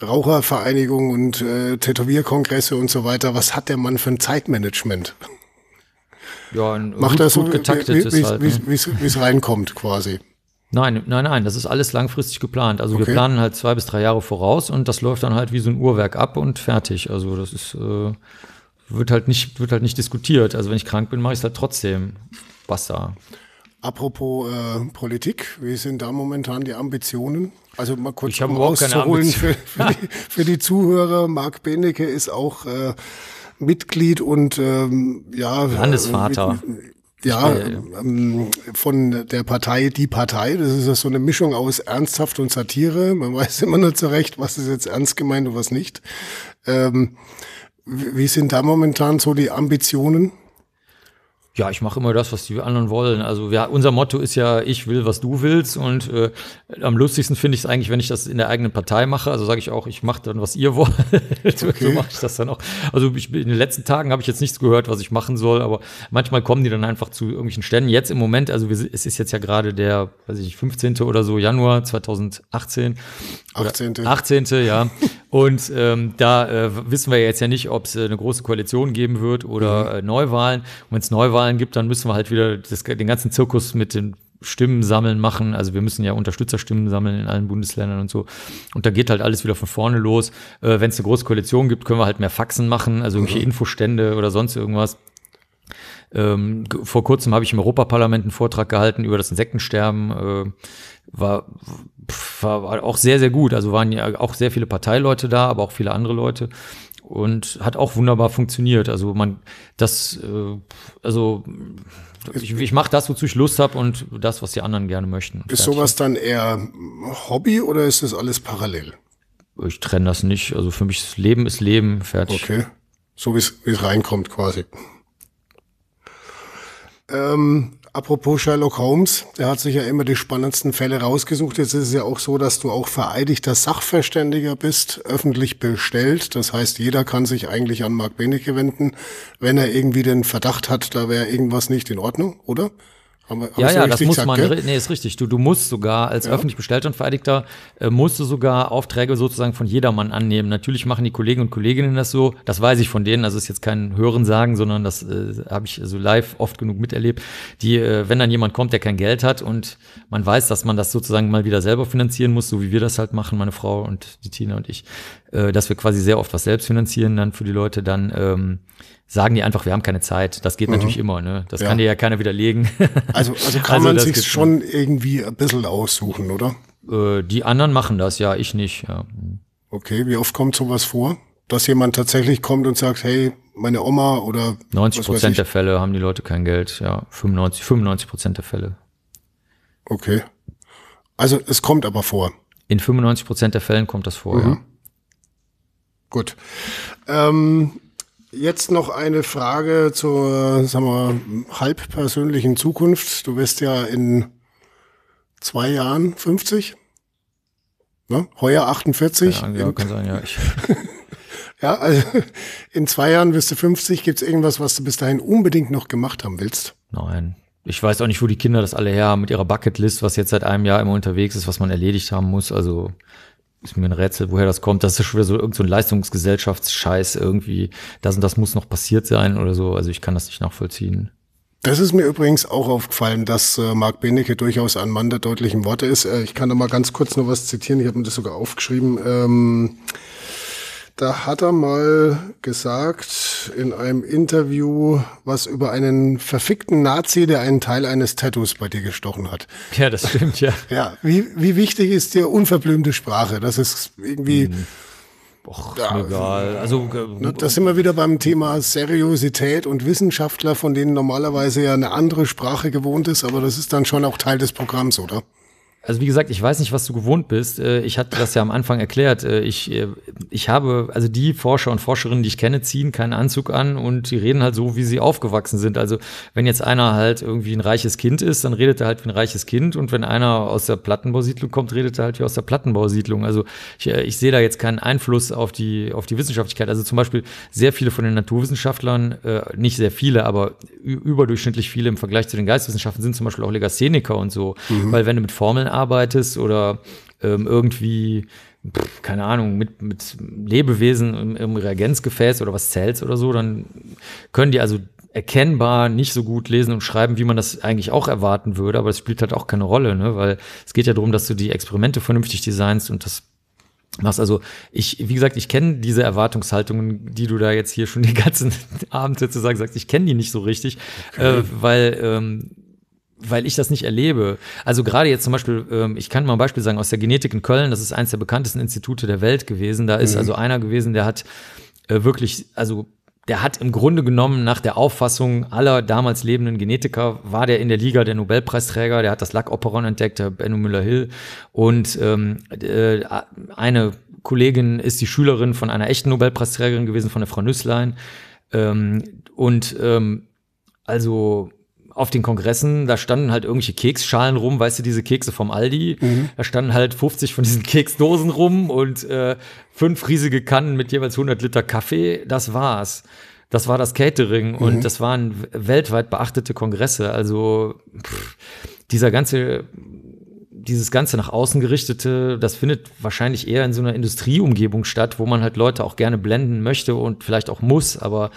Rauchervereinigung und äh, Tätowierkongresse und so weiter. Was hat der Mann für ein Zeitmanagement? Ja, ein Macht gut, das gut getaktetes wie, halt. Wie es ne? reinkommt quasi. Nein, nein, nein, das ist alles langfristig geplant. Also okay. wir planen halt zwei bis drei Jahre voraus und das läuft dann halt wie so ein Uhrwerk ab und fertig. Also das ist, äh, wird halt nicht, wird halt nicht diskutiert. Also wenn ich krank bin, mache ich es halt trotzdem. Basta. Apropos äh, Politik, wie sind da momentan die Ambitionen? Also mal kurz um auszuholen für, für, die, für die Zuhörer. Marc Benecke ist auch äh, Mitglied und ähm, ja Landesvater. Äh, ja, ähm, von der Partei Die Partei. Das ist so eine Mischung aus ernsthaft und Satire. Man weiß immer nur zurecht, was ist jetzt ernst gemeint und was nicht. Ähm, wie sind da momentan so die Ambitionen? Ja, ich mache immer das, was die anderen wollen. Also ja, unser Motto ist ja, ich will, was du willst. Und äh, am lustigsten finde ich es eigentlich, wenn ich das in der eigenen Partei mache. Also sage ich auch, ich mache dann, was ihr wollt. Okay. so mache ich das dann auch. Also ich, in den letzten Tagen habe ich jetzt nichts gehört, was ich machen soll, aber manchmal kommen die dann einfach zu irgendwelchen Ständen. Jetzt im Moment, also wir, es ist jetzt ja gerade der, weiß ich, 15. oder so Januar 2018. 18. 18. ja. Und ähm, da äh, wissen wir jetzt ja nicht, ob es äh, eine große Koalition geben wird oder mhm. äh, Neuwahlen. Und wenn es Neuwahlen gibt, dann müssen wir halt wieder das, den ganzen Zirkus mit den Stimmen sammeln machen. Also wir müssen ja Unterstützerstimmen sammeln in allen Bundesländern und so. Und da geht halt alles wieder von vorne los. Äh, wenn es eine große Koalition gibt, können wir halt mehr Faxen machen, also irgendwelche mhm. Infostände oder sonst irgendwas. Ähm, vor kurzem habe ich im Europaparlament einen Vortrag gehalten über das Insektensterben. Äh, war, war auch sehr, sehr gut. Also waren ja auch sehr viele Parteileute da, aber auch viele andere Leute. und hat auch wunderbar funktioniert. Also man, das, äh, also ich, ich mache das, wozu ich Lust habe und das, was die anderen gerne möchten. Ist sowas dann eher Hobby oder ist das alles parallel? Ich trenne das nicht. Also für mich das Leben ist Leben, fertig. Okay. So wie es reinkommt quasi. Ähm, Apropos Sherlock Holmes, er hat sich ja immer die spannendsten Fälle rausgesucht. Jetzt ist es ja auch so, dass du auch vereidigter Sachverständiger bist, öffentlich bestellt. Das heißt, jeder kann sich eigentlich an Marc Benecke wenden, wenn er irgendwie den Verdacht hat, da wäre irgendwas nicht in Ordnung, oder? Haben, ja, ja, das muss gesagt, man. Gell? Nee, ist richtig. Du, du musst sogar als ja. öffentlich bestellter und Vereidigter äh, musst du sogar Aufträge sozusagen von jedermann annehmen. Natürlich machen die Kollegen und Kolleginnen das so. Das weiß ich von denen. Also ist jetzt kein Hören sagen, sondern das äh, habe ich so live oft genug miterlebt. Die, äh, wenn dann jemand kommt, der kein Geld hat und man weiß, dass man das sozusagen mal wieder selber finanzieren muss, so wie wir das halt machen, meine Frau und die Tina und ich, äh, dass wir quasi sehr oft was selbst finanzieren dann für die Leute, dann ähm, sagen die einfach, wir haben keine Zeit. Das geht mhm. natürlich immer, ne? Das ja. kann dir ja keiner widerlegen. Also, also kann also man sich schon irgendwie ein bisschen aussuchen, oder? Äh, die anderen machen das, ja, ich nicht, ja. Okay, wie oft kommt sowas vor? Dass jemand tatsächlich kommt und sagt, hey, meine Oma oder 90 Prozent der Fälle haben die Leute kein Geld, ja. 95, 95 Prozent der Fälle. Okay. Also es kommt aber vor. In 95 Prozent der Fällen kommt das vor, mhm. ja. Gut. Ähm, Jetzt noch eine Frage zur, sagen wir, halb persönlichen Zukunft. Du wirst ja in zwei Jahren 50, ne? heuer 48. Ja, ja kann sein, ja. Ich. ja, also in zwei Jahren wirst du 50. Gibt es irgendwas, was du bis dahin unbedingt noch gemacht haben willst? Nein. Ich weiß auch nicht, wo die Kinder das alle her haben mit ihrer Bucketlist, was jetzt seit einem Jahr immer unterwegs ist, was man erledigt haben muss. Also ist mir ein Rätsel, woher das kommt. Das ist schon wieder so irgendein so Leistungsgesellschaftsscheiß irgendwie. Das und das muss noch passiert sein oder so. Also ich kann das nicht nachvollziehen. Das ist mir übrigens auch aufgefallen, dass äh, Marc Benecke durchaus ein Mann der deutlichen Worte ist. Äh, ich kann da mal ganz kurz noch was zitieren. Ich habe mir das sogar aufgeschrieben. Ähm, da hat er mal gesagt in einem Interview was über einen verfickten Nazi, der einen Teil eines Tattoos bei dir gestochen hat. Ja, das stimmt, ja. Ja, wie, wie wichtig ist dir unverblümte Sprache? Das ist irgendwie. Hm. Och, ja, egal. Also, äh, ne, das sind wir wieder beim Thema Seriosität und Wissenschaftler, von denen normalerweise ja eine andere Sprache gewohnt ist, aber das ist dann schon auch Teil des Programms, oder? Also wie gesagt, ich weiß nicht, was du gewohnt bist. Äh, ich hatte das ja am Anfang erklärt. Äh, ich, äh, ich habe, also die Forscher und Forscherinnen, die ich kenne, ziehen keinen Anzug an und die reden halt so, wie sie aufgewachsen sind. Also wenn jetzt einer halt irgendwie ein reiches Kind ist, dann redet er halt wie ein reiches Kind und wenn einer aus der Plattenbausiedlung kommt, redet er halt wie aus der Plattenbausiedlung. Also ich, ich sehe da jetzt keinen Einfluss auf die, auf die Wissenschaftlichkeit. Also zum Beispiel sehr viele von den Naturwissenschaftlern, nicht sehr viele, aber überdurchschnittlich viele im Vergleich zu den Geisteswissenschaften sind zum Beispiel auch Legastheniker und so. Mhm. Weil wenn du mit Formeln arbeitest oder ähm, irgendwie, pff, keine Ahnung, mit, mit Lebewesen im, im Reagenzgefäß oder was zählst oder so, dann können die also erkennbar nicht so gut lesen und schreiben, wie man das eigentlich auch erwarten würde, aber das spielt halt auch keine Rolle, ne? weil es geht ja darum, dass du die Experimente vernünftig designst und das machst. Also ich, wie gesagt, ich kenne diese Erwartungshaltungen, die du da jetzt hier schon den ganzen Abend sozusagen sagst, ich kenne die nicht so richtig, okay. äh, weil ähm, weil ich das nicht erlebe. Also gerade jetzt zum Beispiel, ähm, ich kann mal ein Beispiel sagen, aus der Genetik in Köln, das ist eines der bekanntesten Institute der Welt gewesen. Da ist mhm. also einer gewesen, der hat äh, wirklich, also der hat im Grunde genommen nach der Auffassung aller damals lebenden Genetiker, war der in der Liga der Nobelpreisträger, der hat das Lack-Operon entdeckt, der Benno Müller-Hill. Und ähm, äh, eine Kollegin ist die Schülerin von einer echten Nobelpreisträgerin gewesen, von der Frau Nüsslein. Ähm, und ähm, also auf den Kongressen, da standen halt irgendwelche Keksschalen rum, weißt du, diese Kekse vom Aldi. Mhm. Da standen halt 50 von diesen Keksdosen rum und äh, fünf riesige Kannen mit jeweils 100 Liter Kaffee. Das war's. Das war das Catering mhm. und das waren weltweit beachtete Kongresse. Also pff, dieser ganze, dieses ganze nach außen gerichtete, das findet wahrscheinlich eher in so einer Industrieumgebung statt, wo man halt Leute auch gerne blenden möchte und vielleicht auch muss. Aber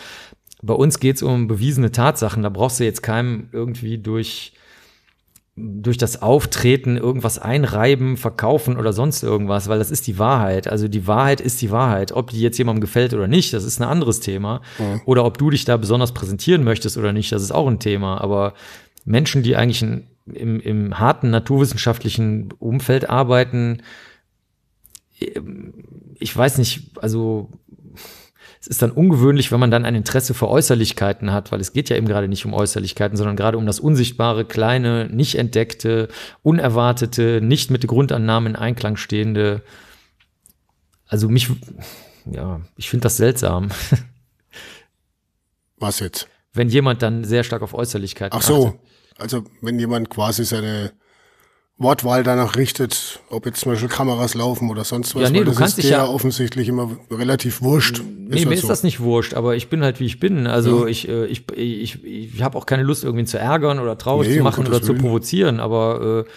bei uns geht es um bewiesene Tatsachen. Da brauchst du jetzt keinem irgendwie durch, durch das Auftreten irgendwas einreiben, verkaufen oder sonst irgendwas, weil das ist die Wahrheit. Also die Wahrheit ist die Wahrheit. Ob die jetzt jemandem gefällt oder nicht, das ist ein anderes Thema. Mhm. Oder ob du dich da besonders präsentieren möchtest oder nicht, das ist auch ein Thema. Aber Menschen, die eigentlich in, im, im harten naturwissenschaftlichen Umfeld arbeiten, ich weiß nicht, also es ist dann ungewöhnlich, wenn man dann ein Interesse für Äußerlichkeiten hat, weil es geht ja eben gerade nicht um Äußerlichkeiten, sondern gerade um das Unsichtbare, Kleine, nicht entdeckte, unerwartete, nicht mit Grundannahmen in Einklang stehende. Also mich, ja, ich finde das seltsam. Was jetzt? Wenn jemand dann sehr stark auf Äußerlichkeiten Ach so, achtet. also wenn jemand quasi seine Wortwahl danach richtet, ob jetzt zum Beispiel Kameras laufen oder sonst was. Ja, nee, du das kannst ist dich ja offensichtlich immer relativ wurscht. Nee, ist mir halt ist das nicht wurscht, aber ich bin halt wie ich bin. Also ja. ich, äh, ich, ich, ich, ich habe auch keine Lust, irgendwen zu ärgern oder traurig nee, zu machen oder zu provozieren, aber äh,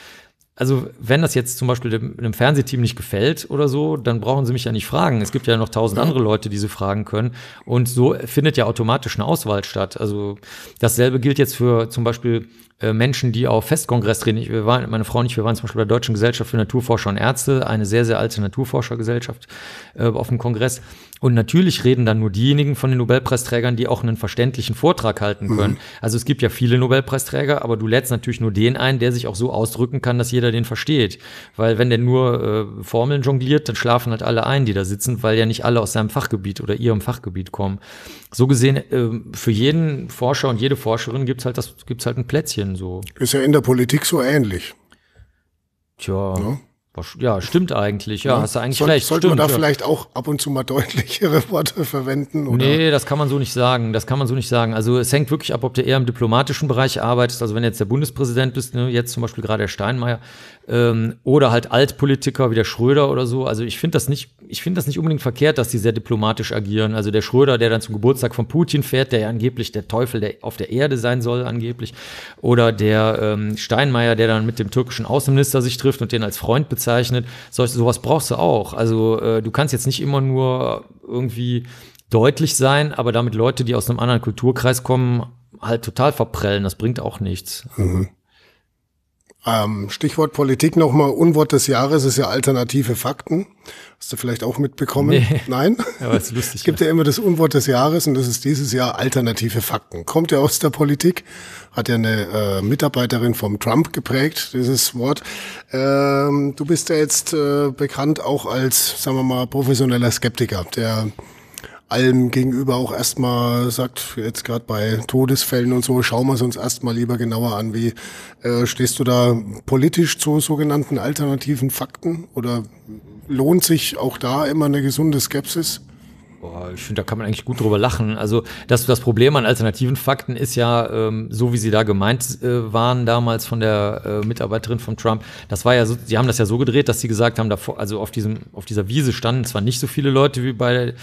also wenn das jetzt zum Beispiel dem, dem Fernsehteam nicht gefällt oder so, dann brauchen sie mich ja nicht fragen. Es gibt ja noch tausend ja. andere Leute, die sie fragen können. Und so findet ja automatisch eine Auswahl statt. Also dasselbe gilt jetzt für zum Beispiel äh, Menschen, die auf Festkongress reden. Ich, wir waren, meine Frau und ich, wir waren zum Beispiel bei der Deutschen Gesellschaft für Naturforscher und Ärzte, eine sehr, sehr alte Naturforschergesellschaft äh, auf dem Kongress. Und natürlich reden dann nur diejenigen von den Nobelpreisträgern, die auch einen verständlichen Vortrag halten können. Mhm. Also es gibt ja viele Nobelpreisträger, aber du lädst natürlich nur den ein, der sich auch so ausdrücken kann, dass jeder den versteht. Weil wenn der nur äh, Formeln jongliert, dann schlafen halt alle ein, die da sitzen, weil ja nicht alle aus seinem Fachgebiet oder ihrem Fachgebiet kommen. So gesehen, äh, für jeden Forscher und jede Forscherin gibt's halt das, gibt's halt ein Plätzchen so. Ist ja in der Politik so ähnlich. Tja. Ja. Ja, stimmt eigentlich. Ja, ja. hast du eigentlich Soll, recht. Sollte stimmt, man da ja. vielleicht auch ab und zu mal deutlichere Worte verwenden? Oder? Nee, das kann man so nicht sagen. Das kann man so nicht sagen. Also es hängt wirklich ab, ob du eher im diplomatischen Bereich arbeitest. Also wenn jetzt der Bundespräsident bist, ne, jetzt zum Beispiel gerade der Steinmeier, ähm, oder halt Altpolitiker wie der Schröder oder so. Also ich finde das nicht, ich finde das nicht unbedingt verkehrt, dass die sehr diplomatisch agieren. Also der Schröder, der dann zum Geburtstag von Putin fährt, der ja angeblich der Teufel der auf der Erde sein soll, angeblich. Oder der ähm, Steinmeier, der dann mit dem türkischen Außenminister sich trifft und den als Freund bezeichnet. So, sowas brauchst du auch. Also äh, du kannst jetzt nicht immer nur irgendwie deutlich sein, aber damit Leute, die aus einem anderen Kulturkreis kommen, halt total verprellen. Das bringt auch nichts. Mhm. Ähm, Stichwort Politik nochmal, Unwort des Jahres ist ja alternative Fakten. Hast du vielleicht auch mitbekommen? Nee. Nein? Ja, ist lustig. es gibt ja. ja immer das Unwort des Jahres und das ist dieses Jahr alternative Fakten. Kommt ja aus der Politik, hat ja eine äh, Mitarbeiterin vom Trump geprägt, dieses Wort. Ähm, du bist ja jetzt äh, bekannt auch als, sagen wir mal, professioneller Skeptiker, der allem gegenüber auch erstmal sagt, jetzt gerade bei Todesfällen und so, schauen wir es uns erstmal lieber genauer an. Wie äh, stehst du da politisch zu sogenannten alternativen Fakten? Oder lohnt sich auch da immer eine gesunde Skepsis? Boah, ich finde, da kann man eigentlich gut drüber lachen. Also das, das Problem an alternativen Fakten ist ja, ähm, so wie sie da gemeint äh, waren damals von der äh, Mitarbeiterin von Trump, das war ja so, sie haben das ja so gedreht, dass sie gesagt haben, davor, also auf diesem, auf dieser Wiese standen zwar nicht so viele Leute wie bei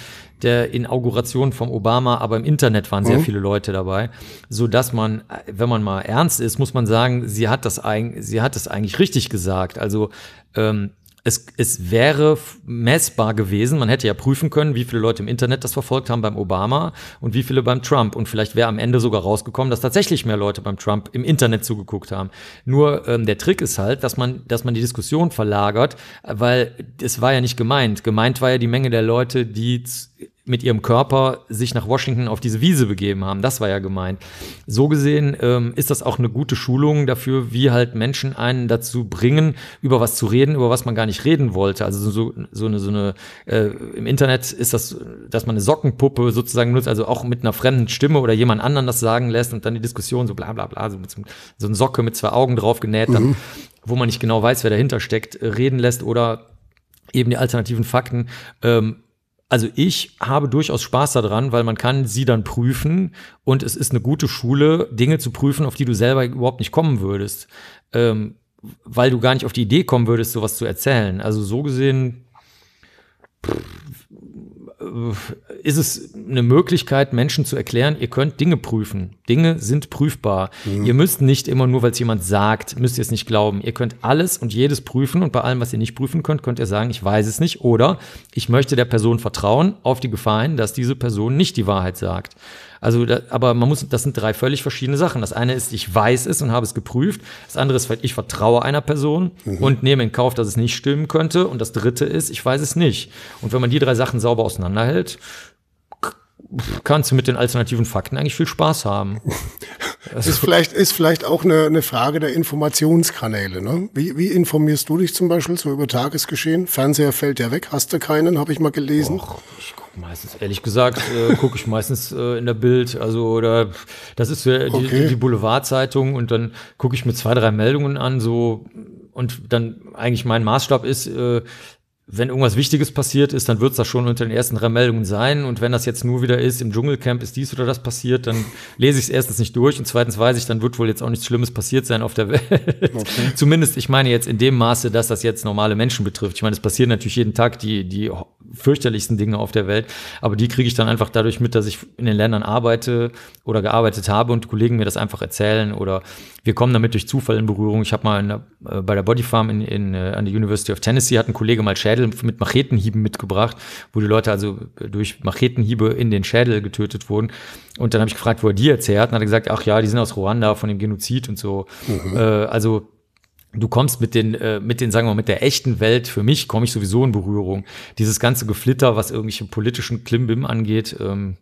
der Inauguration vom Obama, aber im Internet waren sehr mhm. viele Leute dabei, so dass man, wenn man mal ernst ist, muss man sagen, sie hat das eigentlich, sie hat das eigentlich richtig gesagt. Also ähm, es, es wäre messbar gewesen, man hätte ja prüfen können, wie viele Leute im Internet das verfolgt haben beim Obama und wie viele beim Trump. Und vielleicht wäre am Ende sogar rausgekommen, dass tatsächlich mehr Leute beim Trump im Internet zugeguckt haben. Nur ähm, der Trick ist halt, dass man, dass man die Diskussion verlagert, weil es war ja nicht gemeint. Gemeint war ja die Menge der Leute, die mit ihrem Körper sich nach Washington auf diese Wiese begeben haben. Das war ja gemeint. So gesehen ähm, ist das auch eine gute Schulung dafür, wie halt Menschen einen dazu bringen, über was zu reden, über was man gar nicht reden wollte. Also so, so eine, so eine äh, im Internet ist das, dass man eine Sockenpuppe sozusagen nutzt, also auch mit einer fremden Stimme oder jemand anderen das sagen lässt und dann die Diskussion so bla bla bla, so, mit so, eine Socke mit zwei Augen drauf genäht, dann, mhm. wo man nicht genau weiß, wer dahinter steckt, reden lässt oder eben die alternativen Fakten. Ähm, also ich habe durchaus Spaß daran, weil man kann sie dann prüfen und es ist eine gute Schule, Dinge zu prüfen, auf die du selber überhaupt nicht kommen würdest, ähm, weil du gar nicht auf die Idee kommen würdest, sowas zu erzählen. Also so gesehen äh, ist es eine Möglichkeit, Menschen zu erklären, ihr könnt Dinge prüfen. Dinge sind prüfbar. Mhm. Ihr müsst nicht immer nur, weil es jemand sagt, müsst ihr es nicht glauben. Ihr könnt alles und jedes prüfen und bei allem, was ihr nicht prüfen könnt, könnt ihr sagen, ich weiß es nicht oder ich möchte der Person vertrauen auf die Gefahr hin, dass diese Person nicht die Wahrheit sagt. Also, da, aber man muss, das sind drei völlig verschiedene Sachen. Das eine ist, ich weiß es und habe es geprüft. Das andere ist, ich vertraue einer Person mhm. und nehme in Kauf, dass es nicht stimmen könnte. Und das dritte ist, ich weiß es nicht. Und wenn man die drei Sachen sauber auseinanderhält, kannst du mit den alternativen Fakten eigentlich viel Spaß haben. Das ist vielleicht, ist vielleicht auch eine, eine Frage der Informationskanäle. Ne? Wie, wie informierst du dich zum Beispiel so über Tagesgeschehen? Fernseher fällt ja weg, hast du keinen, habe ich mal gelesen. Och, ich Meistens, ehrlich gesagt, äh, gucke ich meistens äh, in der Bild, also oder das ist äh, die, okay. die Boulevardzeitung und dann gucke ich mir zwei, drei Meldungen an, so und dann eigentlich mein Maßstab ist, äh, wenn irgendwas Wichtiges passiert ist, dann wird es das schon unter den ersten drei Meldungen sein. Und wenn das jetzt nur wieder ist, im Dschungelcamp ist dies oder das passiert, dann lese ich es erstens nicht durch und zweitens weiß ich, dann wird wohl jetzt auch nichts Schlimmes passiert sein auf der Welt. Okay. Zumindest, ich meine jetzt in dem Maße, dass das jetzt normale Menschen betrifft. Ich meine, es passieren natürlich jeden Tag die, die fürchterlichsten Dinge auf der Welt, aber die kriege ich dann einfach dadurch mit, dass ich in den Ländern arbeite oder gearbeitet habe und Kollegen mir das einfach erzählen oder wir kommen damit durch Zufall in Berührung. Ich habe mal der, äh, bei der Body Farm in, in, äh, an der University of Tennessee hat ein Kollege mal Schädel mit Machetenhieben mitgebracht, wo die Leute also durch Machetenhiebe in den Schädel getötet wurden. Und dann habe ich gefragt, wo er die erzählt hat. Und hat er gesagt, ach ja, die sind aus Ruanda von dem Genozid und so. Mhm. Äh, also du kommst mit den, äh, mit den, sagen wir mal, mit der echten Welt, für mich komme ich sowieso in Berührung. Dieses ganze Geflitter, was irgendwelche politischen Klimbim angeht, ähm,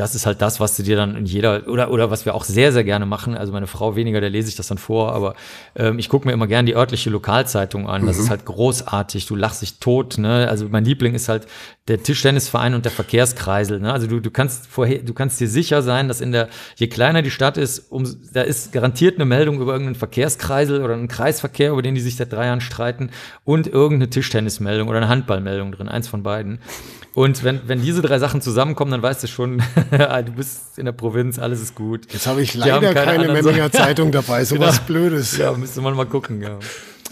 das ist halt das, was du dir dann in jeder, oder, oder was wir auch sehr, sehr gerne machen. Also meine Frau weniger, der lese ich das dann vor, aber ähm, ich gucke mir immer gerne die örtliche Lokalzeitung an. Das mhm. ist halt großartig, du lachst dich tot. Ne? Also mein Liebling ist halt der Tischtennisverein und der Verkehrskreisel. Ne? Also du, du kannst vorher, du kannst dir sicher sein, dass in der, je kleiner die Stadt ist, um, da ist garantiert eine Meldung über irgendeinen Verkehrskreisel oder einen Kreisverkehr, über den die sich seit drei Jahren streiten und irgendeine Tischtennismeldung oder eine Handballmeldung drin, eins von beiden. Und wenn, wenn diese drei Sachen zusammenkommen, dann weißt du schon, du bist in der Provinz, alles ist gut. Jetzt habe ich leider keine, keine Memminger Zeitung dabei, so genau. was Blödes. Ja, müsste man mal gucken, ja.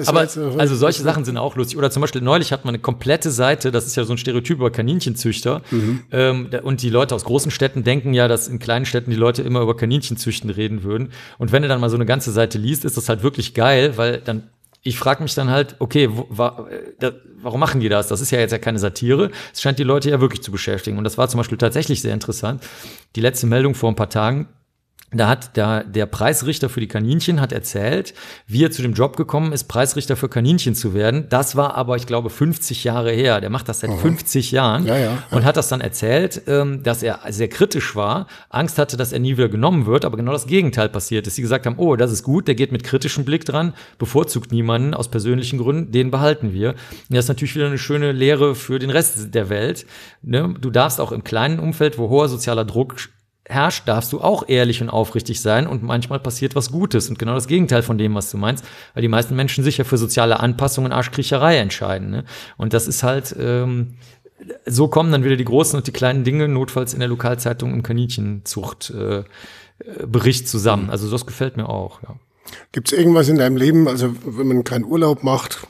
Aber also solche Sachen sind auch lustig. Oder zum Beispiel neulich hat man eine komplette Seite, das ist ja so ein Stereotyp über Kaninchenzüchter. Mhm. Ähm, und die Leute aus großen Städten denken ja, dass in kleinen Städten die Leute immer über Kaninchenzüchten reden würden. Und wenn du dann mal so eine ganze Seite liest, ist das halt wirklich geil, weil dann ich frage mich dann halt, okay, wo, wa, da, warum machen die das? Das ist ja jetzt ja keine Satire. Es scheint die Leute ja wirklich zu beschäftigen. Und das war zum Beispiel tatsächlich sehr interessant. Die letzte Meldung vor ein paar Tagen, da hat der, der Preisrichter für die Kaninchen hat erzählt, wie er zu dem Job gekommen ist, Preisrichter für Kaninchen zu werden. Das war aber, ich glaube, 50 Jahre her. Der macht das seit Aha. 50 Jahren ja, ja, und hat das dann erzählt, ähm, dass er sehr kritisch war, Angst hatte, dass er nie wieder genommen wird, aber genau das Gegenteil passiert ist. Sie gesagt haben, oh, das ist gut, der geht mit kritischem Blick dran, bevorzugt niemanden aus persönlichen Gründen, den behalten wir. Und das ist natürlich wieder eine schöne Lehre für den Rest der Welt. Ne? Du darfst auch im kleinen Umfeld, wo hoher sozialer Druck herrscht, darfst du auch ehrlich und aufrichtig sein und manchmal passiert was Gutes und genau das Gegenteil von dem, was du meinst, weil die meisten Menschen sich ja für soziale Anpassung und Arschkriecherei entscheiden. Ne? Und das ist halt, ähm, so kommen dann wieder die großen und die kleinen Dinge, notfalls in der Lokalzeitung im Kaninchenzucht äh, Bericht zusammen. Also das gefällt mir auch, ja. Gibt es irgendwas in deinem Leben, also wenn man keinen Urlaub macht,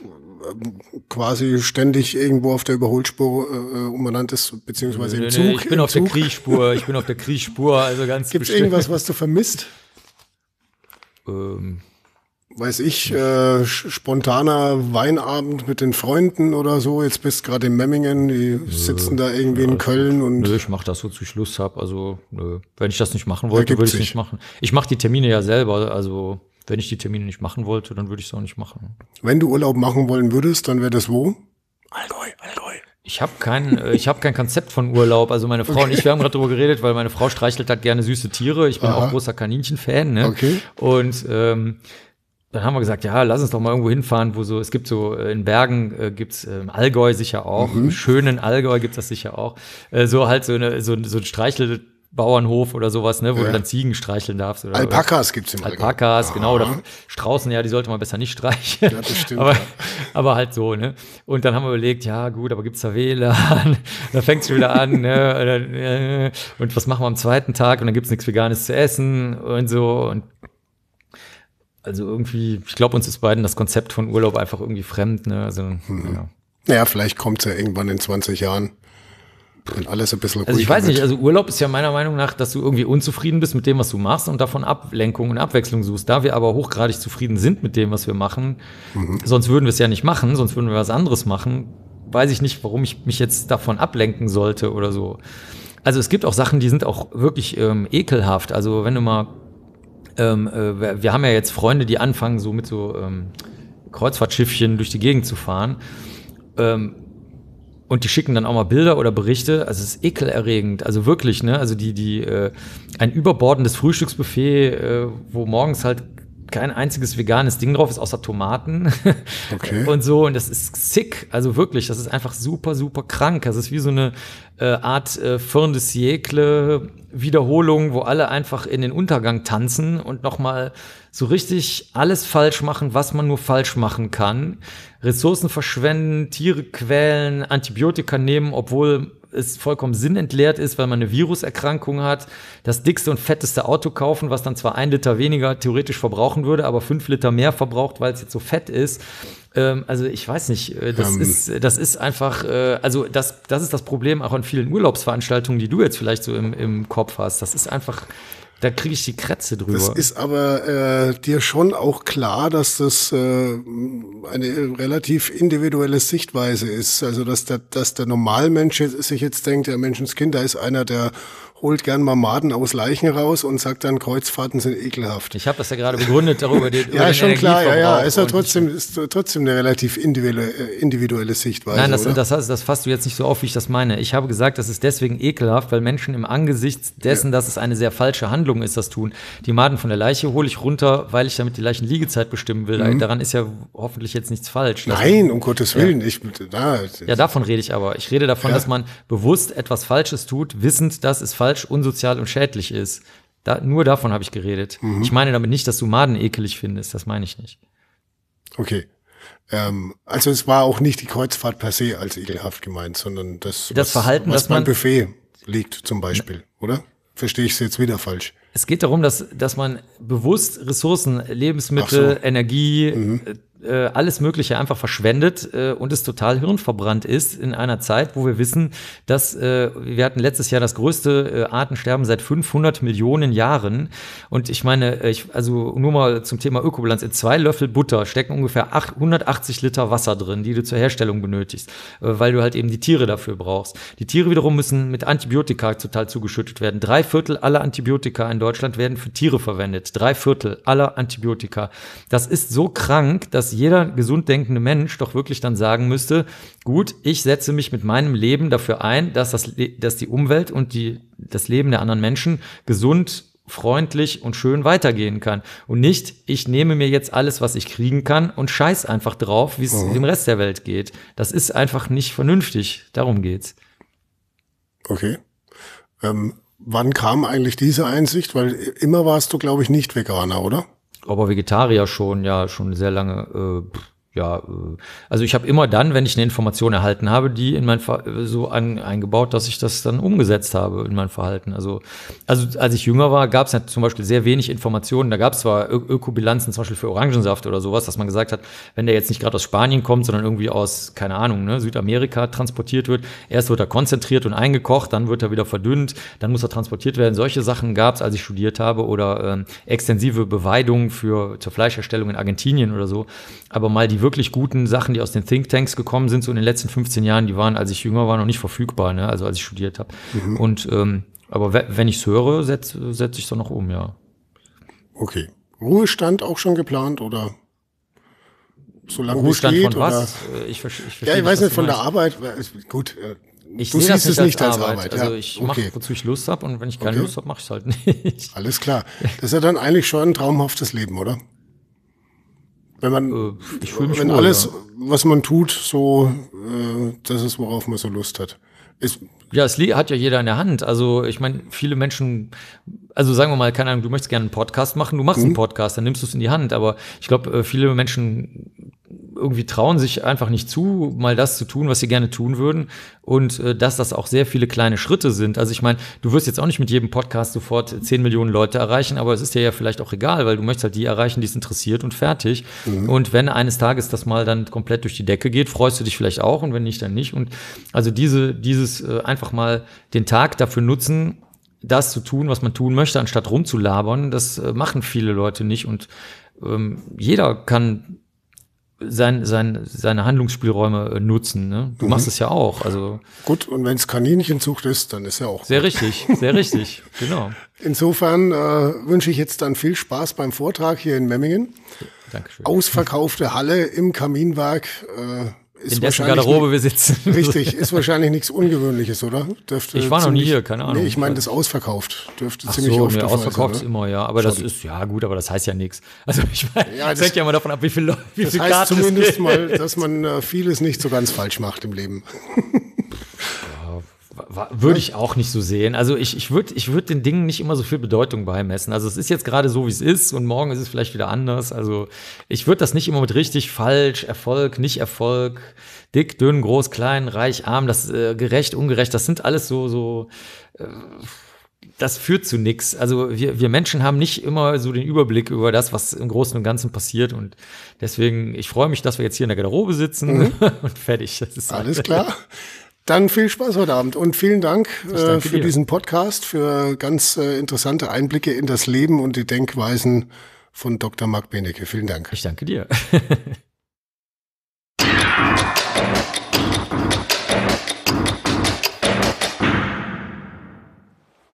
quasi ständig irgendwo auf der Überholspur äh, umeinander ist, beziehungsweise im Zug. Ich bin auf Zug. der Kriechspur, ich bin auf der Kriechspur, also ganz Gibt es irgendwas, was du vermisst? Ähm. Weiß ich, äh, spontaner Weinabend mit den Freunden oder so. Jetzt bist gerade in Memmingen, die sitzen da irgendwie ja, in Köln und. Nö, ich mache das, wozu ich Lust habe. Also, nö. wenn ich das nicht machen wollte, würde ich es nicht machen. Ich mache die Termine ja selber, also wenn ich die Termine nicht machen wollte, dann würde ich es auch nicht machen. Wenn du Urlaub machen wollen würdest, dann wäre das wo? Allgäu, Allgäu. Ich habe kein, äh, ich hab kein Konzept von Urlaub. Also meine Frau okay. und ich, wir haben gerade darüber geredet, weil meine Frau streichelt halt gerne süße Tiere. Ich bin Aha. auch großer Kaninchen-Fan. Ne? Okay. Und ähm, dann haben wir gesagt, ja, lass uns doch mal irgendwo hinfahren, wo so, es gibt so, äh, in Bergen äh, gibt's äh, Allgäu sicher auch, mhm. im schönen Allgäu gibt's das sicher auch. Äh, so halt so, eine, so, so ein Streichel Bauernhof oder sowas, ne, wo ja. du dann Ziegen streicheln darfst. Oder, Alpakas gibt's im Alpakas, genau. Oder Straußen, ja, die sollte man besser nicht streicheln. Ja, das stimmt. aber, ja. aber halt so, ne. Und dann haben wir überlegt, ja gut, aber gibt's da WLAN? dann fängt's schon wieder an, ne. Und was machen wir am zweiten Tag? Und dann gibt's nichts Veganes zu essen und so. Und also irgendwie, ich glaube, uns ist beiden das Konzept von Urlaub einfach irgendwie fremd, ne. Also, hm. ja. Naja, vielleicht kommt's ja irgendwann in 20 Jahren. Wenn alles ein bisschen Also ich weiß nicht, also Urlaub ist ja meiner Meinung nach, dass du irgendwie unzufrieden bist mit dem, was du machst und davon Ablenkung und Abwechslung suchst. Da wir aber hochgradig zufrieden sind mit dem, was wir machen, mhm. sonst würden wir es ja nicht machen, sonst würden wir was anderes machen, weiß ich nicht, warum ich mich jetzt davon ablenken sollte oder so. Also es gibt auch Sachen, die sind auch wirklich ähm, ekelhaft. Also wenn du mal, ähm, äh, wir haben ja jetzt Freunde, die anfangen, so mit so ähm, Kreuzfahrtschiffchen durch die Gegend zu fahren. Ähm, und die schicken dann auch mal Bilder oder Berichte. Also es ist ekelerregend. Also wirklich, ne? Also die, die, äh, ein überbordendes Frühstücksbuffet, äh, wo morgens halt kein einziges veganes Ding drauf ist, außer Tomaten okay. und so. Und das ist sick. Also wirklich, das ist einfach super, super krank. Das ist wie so eine äh, Art äh, Fin de siècle Wiederholung, wo alle einfach in den Untergang tanzen und nochmal so richtig alles falsch machen, was man nur falsch machen kann. Ressourcen verschwenden, Tiere quälen, Antibiotika nehmen, obwohl es vollkommen sinnentleert ist, weil man eine Viruserkrankung hat, das dickste und fetteste Auto kaufen, was dann zwar ein Liter weniger theoretisch verbrauchen würde, aber fünf Liter mehr verbraucht, weil es jetzt so fett ist. Ähm, also ich weiß nicht, äh, das. Ähm. ist, das ist einfach, äh, also das, das ist das Problem auch an vielen Urlaubsveranstaltungen, die du jetzt vielleicht so im, im Kopf hast. Das ist einfach da kriege ich die Krätze drüber. Das ist aber äh, dir schon auch klar, dass das äh, eine relativ individuelle Sichtweise ist. Also dass der, dass der Normalmensch sich jetzt denkt, der Menschenskind, da ist einer, der holt gern Mamaden aus Leichen raus und sagt dann, Kreuzfahrten sind ekelhaft. Ich habe das ja gerade begründet darüber. Den, ja, schon klar, ja, ja. Ist ja trotzdem, ist trotzdem eine relativ individuelle, äh, individuelle Sichtweise. Nein, das, das, das, das fasst du jetzt nicht so auf, wie ich das meine. Ich habe gesagt, das ist deswegen ekelhaft, weil Menschen im Angesicht dessen, ja. dass es eine sehr falsche Handlung ist, das tun. Die Maden von der Leiche hole ich runter, weil ich damit die Leichenliegezeit bestimmen will. Mhm. Daran ist ja hoffentlich jetzt nichts falsch. Nein, um Gottes Willen. Ja. Ich, na, ja, davon rede ich aber. Ich rede davon, ja. dass man bewusst etwas Falsches tut, wissend, dass es falsch falsch, unsozial und schädlich ist. Da, nur davon habe ich geredet. Mhm. Ich meine damit nicht, dass du Maden ekelig findest. Das meine ich nicht. Okay. Ähm, also es war auch nicht die Kreuzfahrt per se als ekelhaft gemeint, sondern das, das was, Verhalten, was dass man Buffet liegt zum Beispiel, oder? Verstehe ich es jetzt wieder falsch? Es geht darum, dass, dass man bewusst Ressourcen, Lebensmittel, so. Energie, mhm. Äh, alles Mögliche einfach verschwendet äh, und es total hirnverbrannt ist in einer Zeit, wo wir wissen, dass äh, wir hatten letztes Jahr das größte äh, Artensterben seit 500 Millionen Jahren. Und ich meine, äh, ich, also nur mal zum Thema Ökobilanz, in zwei Löffel Butter stecken ungefähr 180 Liter Wasser drin, die du zur Herstellung benötigst, weil du halt eben die Tiere dafür brauchst. Die Tiere wiederum müssen mit Antibiotika total zugeschüttet werden. Drei Viertel aller Antibiotika in Deutschland werden für Tiere verwendet. Drei Viertel aller Antibiotika. Das ist so krank, dass jeder gesund denkende Mensch doch wirklich dann sagen müsste, gut, ich setze mich mit meinem Leben dafür ein, dass, das, dass die Umwelt und die, das Leben der anderen Menschen gesund freundlich und schön weitergehen kann. Und nicht, ich nehme mir jetzt alles, was ich kriegen kann und scheiß einfach drauf, wie es mhm. dem Rest der Welt geht. Das ist einfach nicht vernünftig. Darum geht's. Okay. Ähm, wann kam eigentlich diese Einsicht? Weil immer warst du, glaube ich, nicht Veganer, oder? Aber Vegetarier schon, ja, schon sehr lange. Äh, ja, äh, also ich habe immer dann, wenn ich eine Information erhalten habe, die in mein Ver so an, eingebaut, dass ich das dann umgesetzt habe in mein Verhalten. Also, also als ich jünger war, gab es ja zum Beispiel sehr wenig Informationen. Da gab es zwar Ö Ökobilanzen zum Beispiel für Orangensaft oder sowas, dass man gesagt hat, wenn der jetzt nicht gerade aus Spanien kommt, sondern irgendwie aus, keine Ahnung, ne, Südamerika transportiert wird, erst wird er konzentriert und eingekocht, dann wird er wieder verdünnt, dann muss er transportiert werden. Solche Sachen gab es, als ich studiert habe oder ähm, extensive Beweidung für zur Fleischerstellung in Argentinien oder so. Aber mal die wirklich guten Sachen, die aus den Thinktanks gekommen sind, so in den letzten 15 Jahren, die waren, als ich jünger war, noch nicht verfügbar, ne? also als ich studiert habe. Mhm. Und ähm, aber wenn ich es höre, setze setz ich es dann noch um, ja. Okay. Ruhestand auch schon geplant oder solange Ruhestand es geht? von was? Oder? Äh, ich, ich ja, ich weiß nicht, von der Arbeit. Gut, äh, ich du siehst es nicht als Arbeit. Arbeit also ich mache, okay. wozu ich Lust habe und wenn ich keine okay. Lust habe, mache ich es halt nicht. Alles klar. Das ist ja dann eigentlich schon ein traumhaftes Leben, oder? Wenn man, äh, ich fühle mich wenn wohl, alles, ja. was man tut, so, äh, das ist, worauf man so Lust hat. Ist, ja, es hat ja jeder in der Hand. Also ich meine, viele Menschen, also sagen wir mal, keine Ahnung, du möchtest gerne einen Podcast machen, du machst mhm. einen Podcast, dann nimmst du es in die Hand. Aber ich glaube, äh, viele Menschen irgendwie trauen sich einfach nicht zu, mal das zu tun, was sie gerne tun würden. Und äh, dass das auch sehr viele kleine Schritte sind. Also ich meine, du wirst jetzt auch nicht mit jedem Podcast sofort 10 Millionen Leute erreichen, aber es ist dir ja vielleicht auch egal, weil du möchtest halt die erreichen, die es interessiert und fertig. Mhm. Und wenn eines Tages das mal dann komplett durch die Decke geht, freust du dich vielleicht auch und wenn nicht, dann nicht. Und also diese, dieses äh, einfach mal den Tag dafür nutzen, das zu tun, was man tun möchte, anstatt rumzulabern, das äh, machen viele Leute nicht. Und ähm, jeder kann sein, sein, seine Handlungsspielräume äh, nutzen. Ne? Du mhm. machst es ja auch. Also Gut, und wenn es Kaninchenzucht ist, dann ist ja auch. Sehr gut. richtig, sehr richtig, genau. Insofern äh, wünsche ich jetzt dann viel Spaß beim Vortrag hier in Memmingen. Dankeschön. Ausverkaufte Halle im Kaminwerk. Äh, ist in dessen Garderobe wir sitzen. Richtig, ist wahrscheinlich nichts Ungewöhnliches, oder? Dürfte ich war noch nie hier, keine Ahnung. Nee, ich meine, das ausverkauft dürfte Ach ziemlich so, oft ausverkauft ist immer, ja. Aber das ist, ja gut, aber das heißt ja nichts. Also ich meine, Ja, das hängt ja immer davon ab, wie viel, Leu- wie Das viel heißt Karten es zumindest mal, dass man äh, vieles nicht so ganz falsch macht im Leben. Würde ich auch nicht so sehen. Also ich, ich würde ich würd den Dingen nicht immer so viel Bedeutung beimessen. Also es ist jetzt gerade so, wie es ist und morgen ist es vielleicht wieder anders. Also ich würde das nicht immer mit richtig, falsch, Erfolg, nicht Erfolg, dick, dünn, groß, klein, reich, arm, das äh, gerecht, ungerecht, das sind alles so, so äh, das führt zu nichts. Also wir, wir Menschen haben nicht immer so den Überblick über das, was im Großen und Ganzen passiert. Und deswegen, ich freue mich, dass wir jetzt hier in der Garderobe sitzen und fertig. Das ist Mhm. Alles klar. Dann viel Spaß heute Abend und vielen Dank äh, für dir. diesen Podcast, für ganz äh, interessante Einblicke in das Leben und die Denkweisen von Dr. Marc Benecke. Vielen Dank. Ich danke dir.